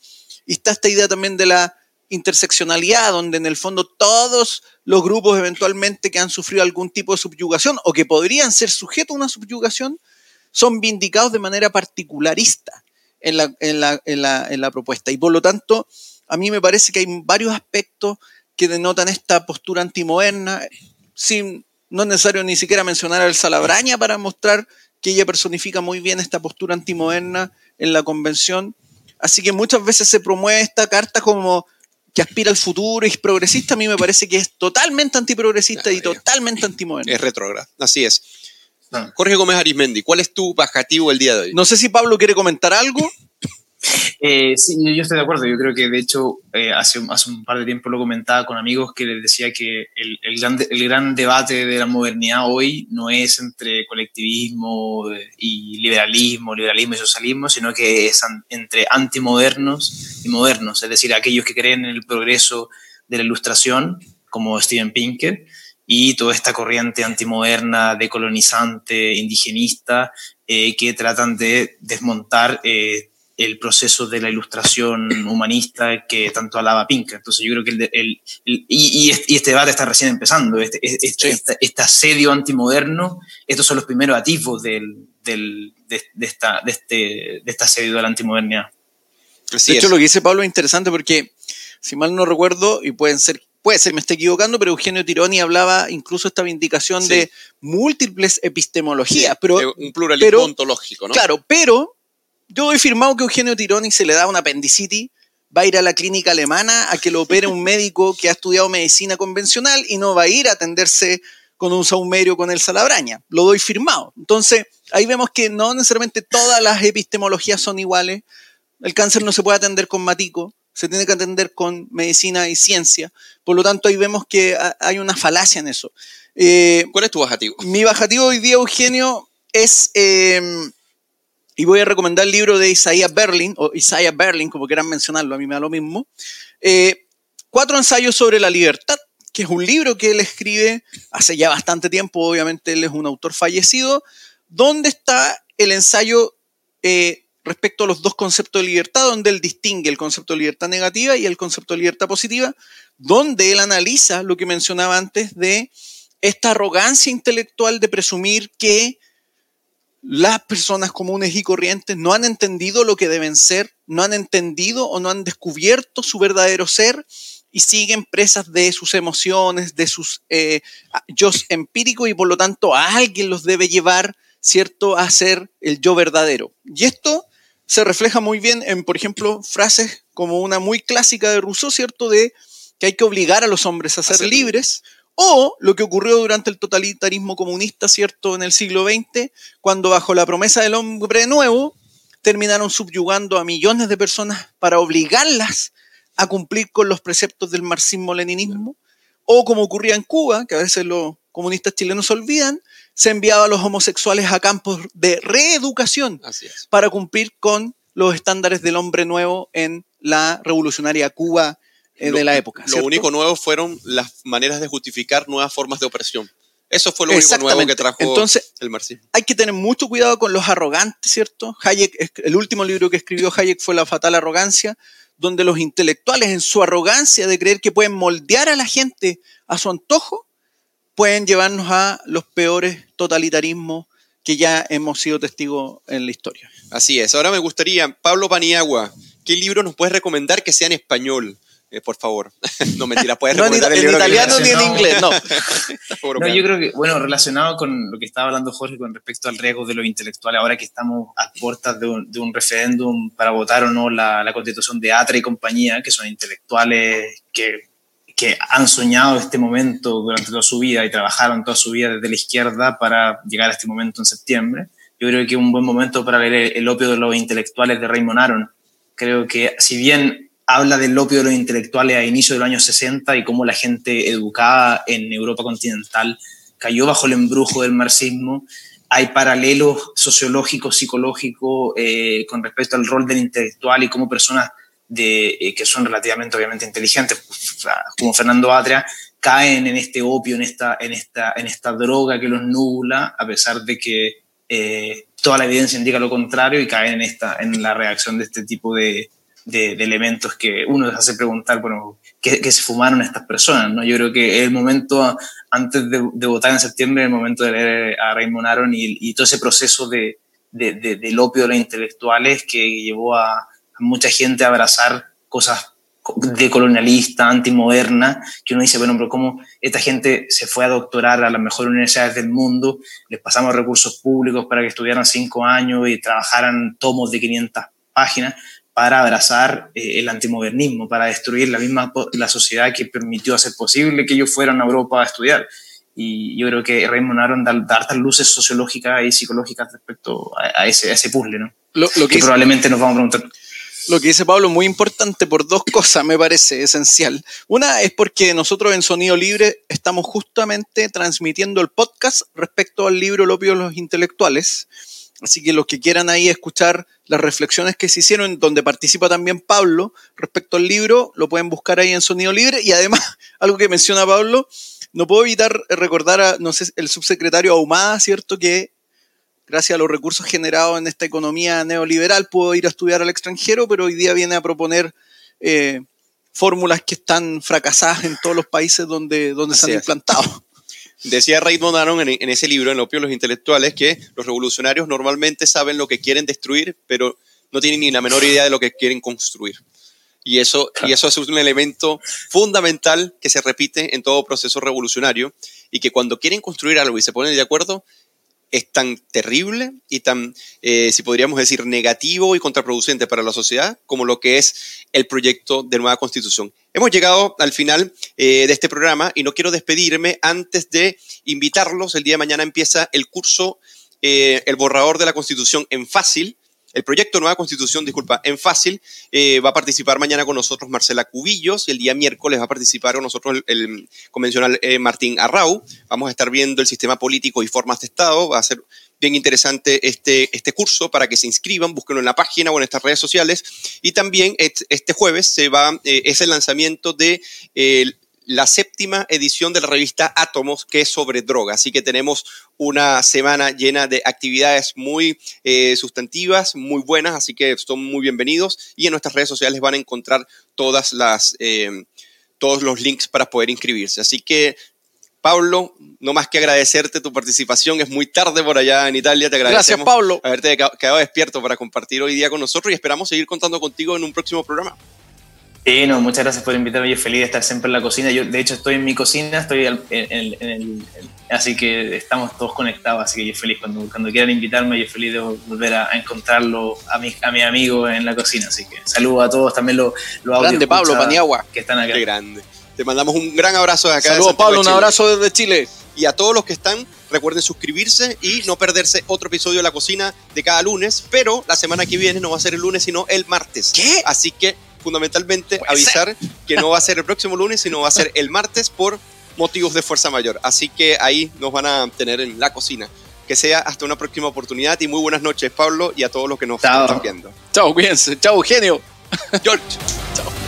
Y está esta idea también de la interseccionalidad, donde en el fondo todos los grupos eventualmente que han sufrido algún tipo de subyugación o que podrían ser sujetos a una subyugación, son vindicados de manera particularista en la, en la, en la, en la propuesta. Y por lo tanto, a mí me parece que hay varios aspectos que denotan esta postura antimoderna, sin, no es necesario ni siquiera mencionar al Salabraña para mostrar que ella personifica muy bien esta postura antimoderna en la convención. Así que muchas veces se promueve esta carta como que aspira al futuro y es progresista, a mí me parece que es totalmente antiprogresista y totalmente antimoderno. Es retrógrado, así es. Ah. Jorge Gómez Arismendi, ¿cuál es tu bajativo el día de hoy? No sé si Pablo quiere comentar algo. Eh, sí, yo estoy de acuerdo. Yo creo que de hecho eh, hace, hace, un par de tiempo lo comentaba con amigos que les decía que el, el, gran, el gran debate de la modernidad hoy no es entre colectivismo y liberalismo, liberalismo y socialismo, sino que es entre antimodernos y modernos, es decir, aquellos que creen en el progreso de la ilustración, como Steven Pinker, y toda esta corriente antimoderna, decolonizante, indigenista, eh, que tratan de desmontar eh, el proceso de la ilustración humanista que tanto alaba Pinker. Entonces yo creo que el, y, este debate está recién empezando, este, este, este, asedio antimoderno, estos son los primeros atisbos del, del, de, esta, de, este, de este asedio de la antimodernidad. de hecho, lo que dice Pablo es interesante porque, si mal no recuerdo, y pueden ser puede ser, me estoy equivocando, pero Eugenio Tironi hablaba incluso esta vindicación de múltiples epistemologías. pero, un pluralismo ontológico, ¿no? Claro, pero yo doy firmado que Eugenio Tironi se le da una apendicitis, va a ir a la clínica alemana a que lo opere un médico que ha estudiado medicina convencional y no va a ir a atenderse con un saumerio con el salabraña. Lo doy firmado. Entonces, ahí vemos que no necesariamente todas las epistemologías son iguales. El cáncer no se puede atender con matico, se tiene que atender con medicina y ciencia. Por lo tanto, ahí vemos que hay una falacia en eso. Eh, ¿Cuál es tu bajativo? Mi bajativo hoy día, Eugenio, es em, y voy a recomendar el libro de Isaiah Berlin, o Isaiah Berlin, como quieran mencionarlo, a mí me da lo mismo. Eh, cuatro ensayos sobre la libertad, que es un libro que él escribe hace ya bastante tiempo, obviamente él es un autor fallecido, donde está el ensayo eh, respecto a los dos conceptos de libertad, donde él distingue el concepto de libertad negativa y el concepto de libertad positiva, donde él analiza lo que mencionaba antes de esta arrogancia intelectual de presumir que las personas comunes y corrientes no han entendido lo que deben ser, no han entendido o no han descubierto su verdadero ser y siguen presas de sus emociones, de sus eh, yo empíricos y por lo tanto a alguien los debe llevar, ¿cierto?, a ser el yo verdadero. Y esto se refleja muy bien en, por ejemplo, frases como una muy clásica de Rousseau, ¿cierto?, de que hay que obligar a los hombres a ser libres o lo que ocurrió durante el totalitarismo comunista, ¿cierto?, en el siglo XX, cuando bajo la promesa del hombre nuevo terminaron subyugando a millones de personas para obligarlas a cumplir con los preceptos del marxismo-leninismo, o como ocurría en Cuba, que a veces los comunistas chilenos olvidan, se enviaba a los homosexuales a campos de reeducación para cumplir con los estándares del hombre nuevo en la revolucionaria Cuba de la época. Lo único nuevo fueron las maneras de justificar nuevas formas de opresión. Eso fue lo único nuevo que trajo Entonces, el marxismo. Hay que tener mucho cuidado con los arrogantes, ¿cierto? Hayek, el último libro que escribió Hayek fue La fatal arrogancia, donde los intelectuales en su arrogancia de creer que pueden moldear a la gente a su antojo, pueden llevarnos a los peores totalitarismos que ya hemos sido testigos en la historia. Así es. Ahora me gustaría, Pablo Paniagua, ¿qué libro nos puedes recomendar que sea en español? Eh, por favor. no mentiras, puedes No en, recomendar el en que italiano ni en inglés, no. No, yo creo que, bueno, relacionado con lo que estaba hablando Jorge con respecto al riesgo de los intelectuales, ahora que estamos a puertas de un, de un referéndum para votar o no la, la constitución de Atra y compañía, que son intelectuales que, que han soñado este momento durante toda su vida y trabajaron toda su vida desde la izquierda para llegar a este momento en septiembre. Yo creo que es un buen momento para leer El opio de los intelectuales de Raymond Aron. Creo que si bien habla del opio de los intelectuales a inicio de los años 60 y cómo la gente educada en Europa continental cayó bajo el embrujo del marxismo, hay paralelos sociológicos, psicológicos eh, con respecto al rol del intelectual y cómo personas de, eh, que son relativamente obviamente inteligentes, como Fernando Atria, caen en este opio, en esta, en esta, en esta droga que los nubla, a pesar de que eh, toda la evidencia indica lo contrario y caen en, esta, en la reacción de este tipo de, de, de elementos que uno les hace preguntar, bueno, ¿qué, qué se fumaron estas personas? ¿no? Yo creo que el momento, antes de, de votar en septiembre, el momento de leer a Raymond Aron y, y todo ese proceso de, de, de, del opio de los intelectuales que llevó a, a mucha gente a abrazar cosas de colonialista, antimoderna, que uno dice, bueno, pero cómo esta gente se fue a doctorar a las mejores universidades del mundo, les pasamos recursos públicos para que estudiaran cinco años y trabajaran tomos de 500 páginas para abrazar eh, el antimodernismo, para destruir la misma la sociedad que permitió hacer posible que ellos fueran a Europa a estudiar. Y yo creo que Raymond Aron da, da hartas luces sociológicas y psicológicas respecto a, a, ese, a ese puzzle, ¿no? Lo, lo que, que probablemente nos vamos a preguntar lo que dice Pablo es muy importante por dos cosas, me parece esencial. Una es porque nosotros en Sonido Libre estamos justamente transmitiendo el podcast respecto al libro El opio de los intelectuales. Así que los que quieran ahí escuchar las reflexiones que se hicieron, donde participa también Pablo respecto al libro, lo pueden buscar ahí en Sonido Libre. Y además, algo que menciona Pablo, no puedo evitar recordar a, no sé, el subsecretario Ahumada, ¿cierto? Que gracias a los recursos generados en esta economía neoliberal, pudo ir a estudiar al extranjero, pero hoy día viene a proponer eh, fórmulas que están fracasadas en todos los países donde, donde se han es. implantado. Decía Raymond Aron en, en, ese libro, en El opio de los intelectuales, que los revolucionarios normalmente saben lo que quieren destruir, pero no tienen ni la menor idea de lo que quieren construir. Y eso, y eso es un elemento fundamental que se repite en todo proceso revolucionario y que cuando quieren construir algo y se ponen de acuerdo, es tan terrible y tan, eh, si podríamos decir, negativo y contraproducente para la sociedad como lo que es el proyecto de nueva constitución. Hemos llegado al final eh, de este programa y no quiero despedirme antes de invitarlos. El día de mañana empieza el curso eh, El borrador de la constitución en fácil. El proyecto nueva constitución, disculpa, en fácil, eh, va a participar mañana con nosotros Marcela Cubillos y el día miércoles va a participar con nosotros el, convencional eh, Martín Arrau. Vamos a estar viendo el sistema político y formas de Estado. Va a ser bien interesante este, este curso para que se inscriban, búsquenlo en la página o en estas redes sociales. Y también este jueves se va, eh, es el lanzamiento de la séptima edición de la revista Átomos, que es sobre droga. Así que tenemos una semana llena de actividades muy eh, sustantivas, muy buenas, así que son muy bienvenidos. Y en nuestras redes sociales van a encontrar todas las, eh, todos los links para poder inscribirse. Así que, Pablo, no más que agradecerte tu participación. Es muy tarde por allá en Italia. Te agradecemos. Gracias, Pablo. Haberte quedado despierto para compartir hoy día con nosotros y esperamos seguir contando contigo en un próximo programa. Sí, no, muchas gracias por invitarme. Yo feliz de estar siempre en la cocina. Yo, de hecho, estoy en mi cocina, estoy en, en, en el, así que estamos todos conectados. Así que yo feliz cuando, cuando quieran invitarme, yo feliz de volver a, a encontrarlo a mi, a mi amigo en la cocina. Así que saludo a todos, también los lo Grande Pablo Paniagua. Que están acá. Qué grande. Te mandamos un gran abrazo de acá. Saludos, Pablo, un abrazo desde Chile. Y a todos los que están, recuerden suscribirse y no perderse otro episodio de La Cocina de cada lunes. Pero la semana que viene no va a ser el lunes, sino el martes. ¿Qué? Así que fundamentalmente avisar ser. que no va a ser el próximo lunes, sino va a ser el martes por motivos de fuerza mayor. Así que ahí nos van a tener en la cocina. Que sea hasta una próxima oportunidad y muy buenas noches, Pablo, y a todos los que nos Chao. están viendo. Chao, cuídense. Chao, genio. George.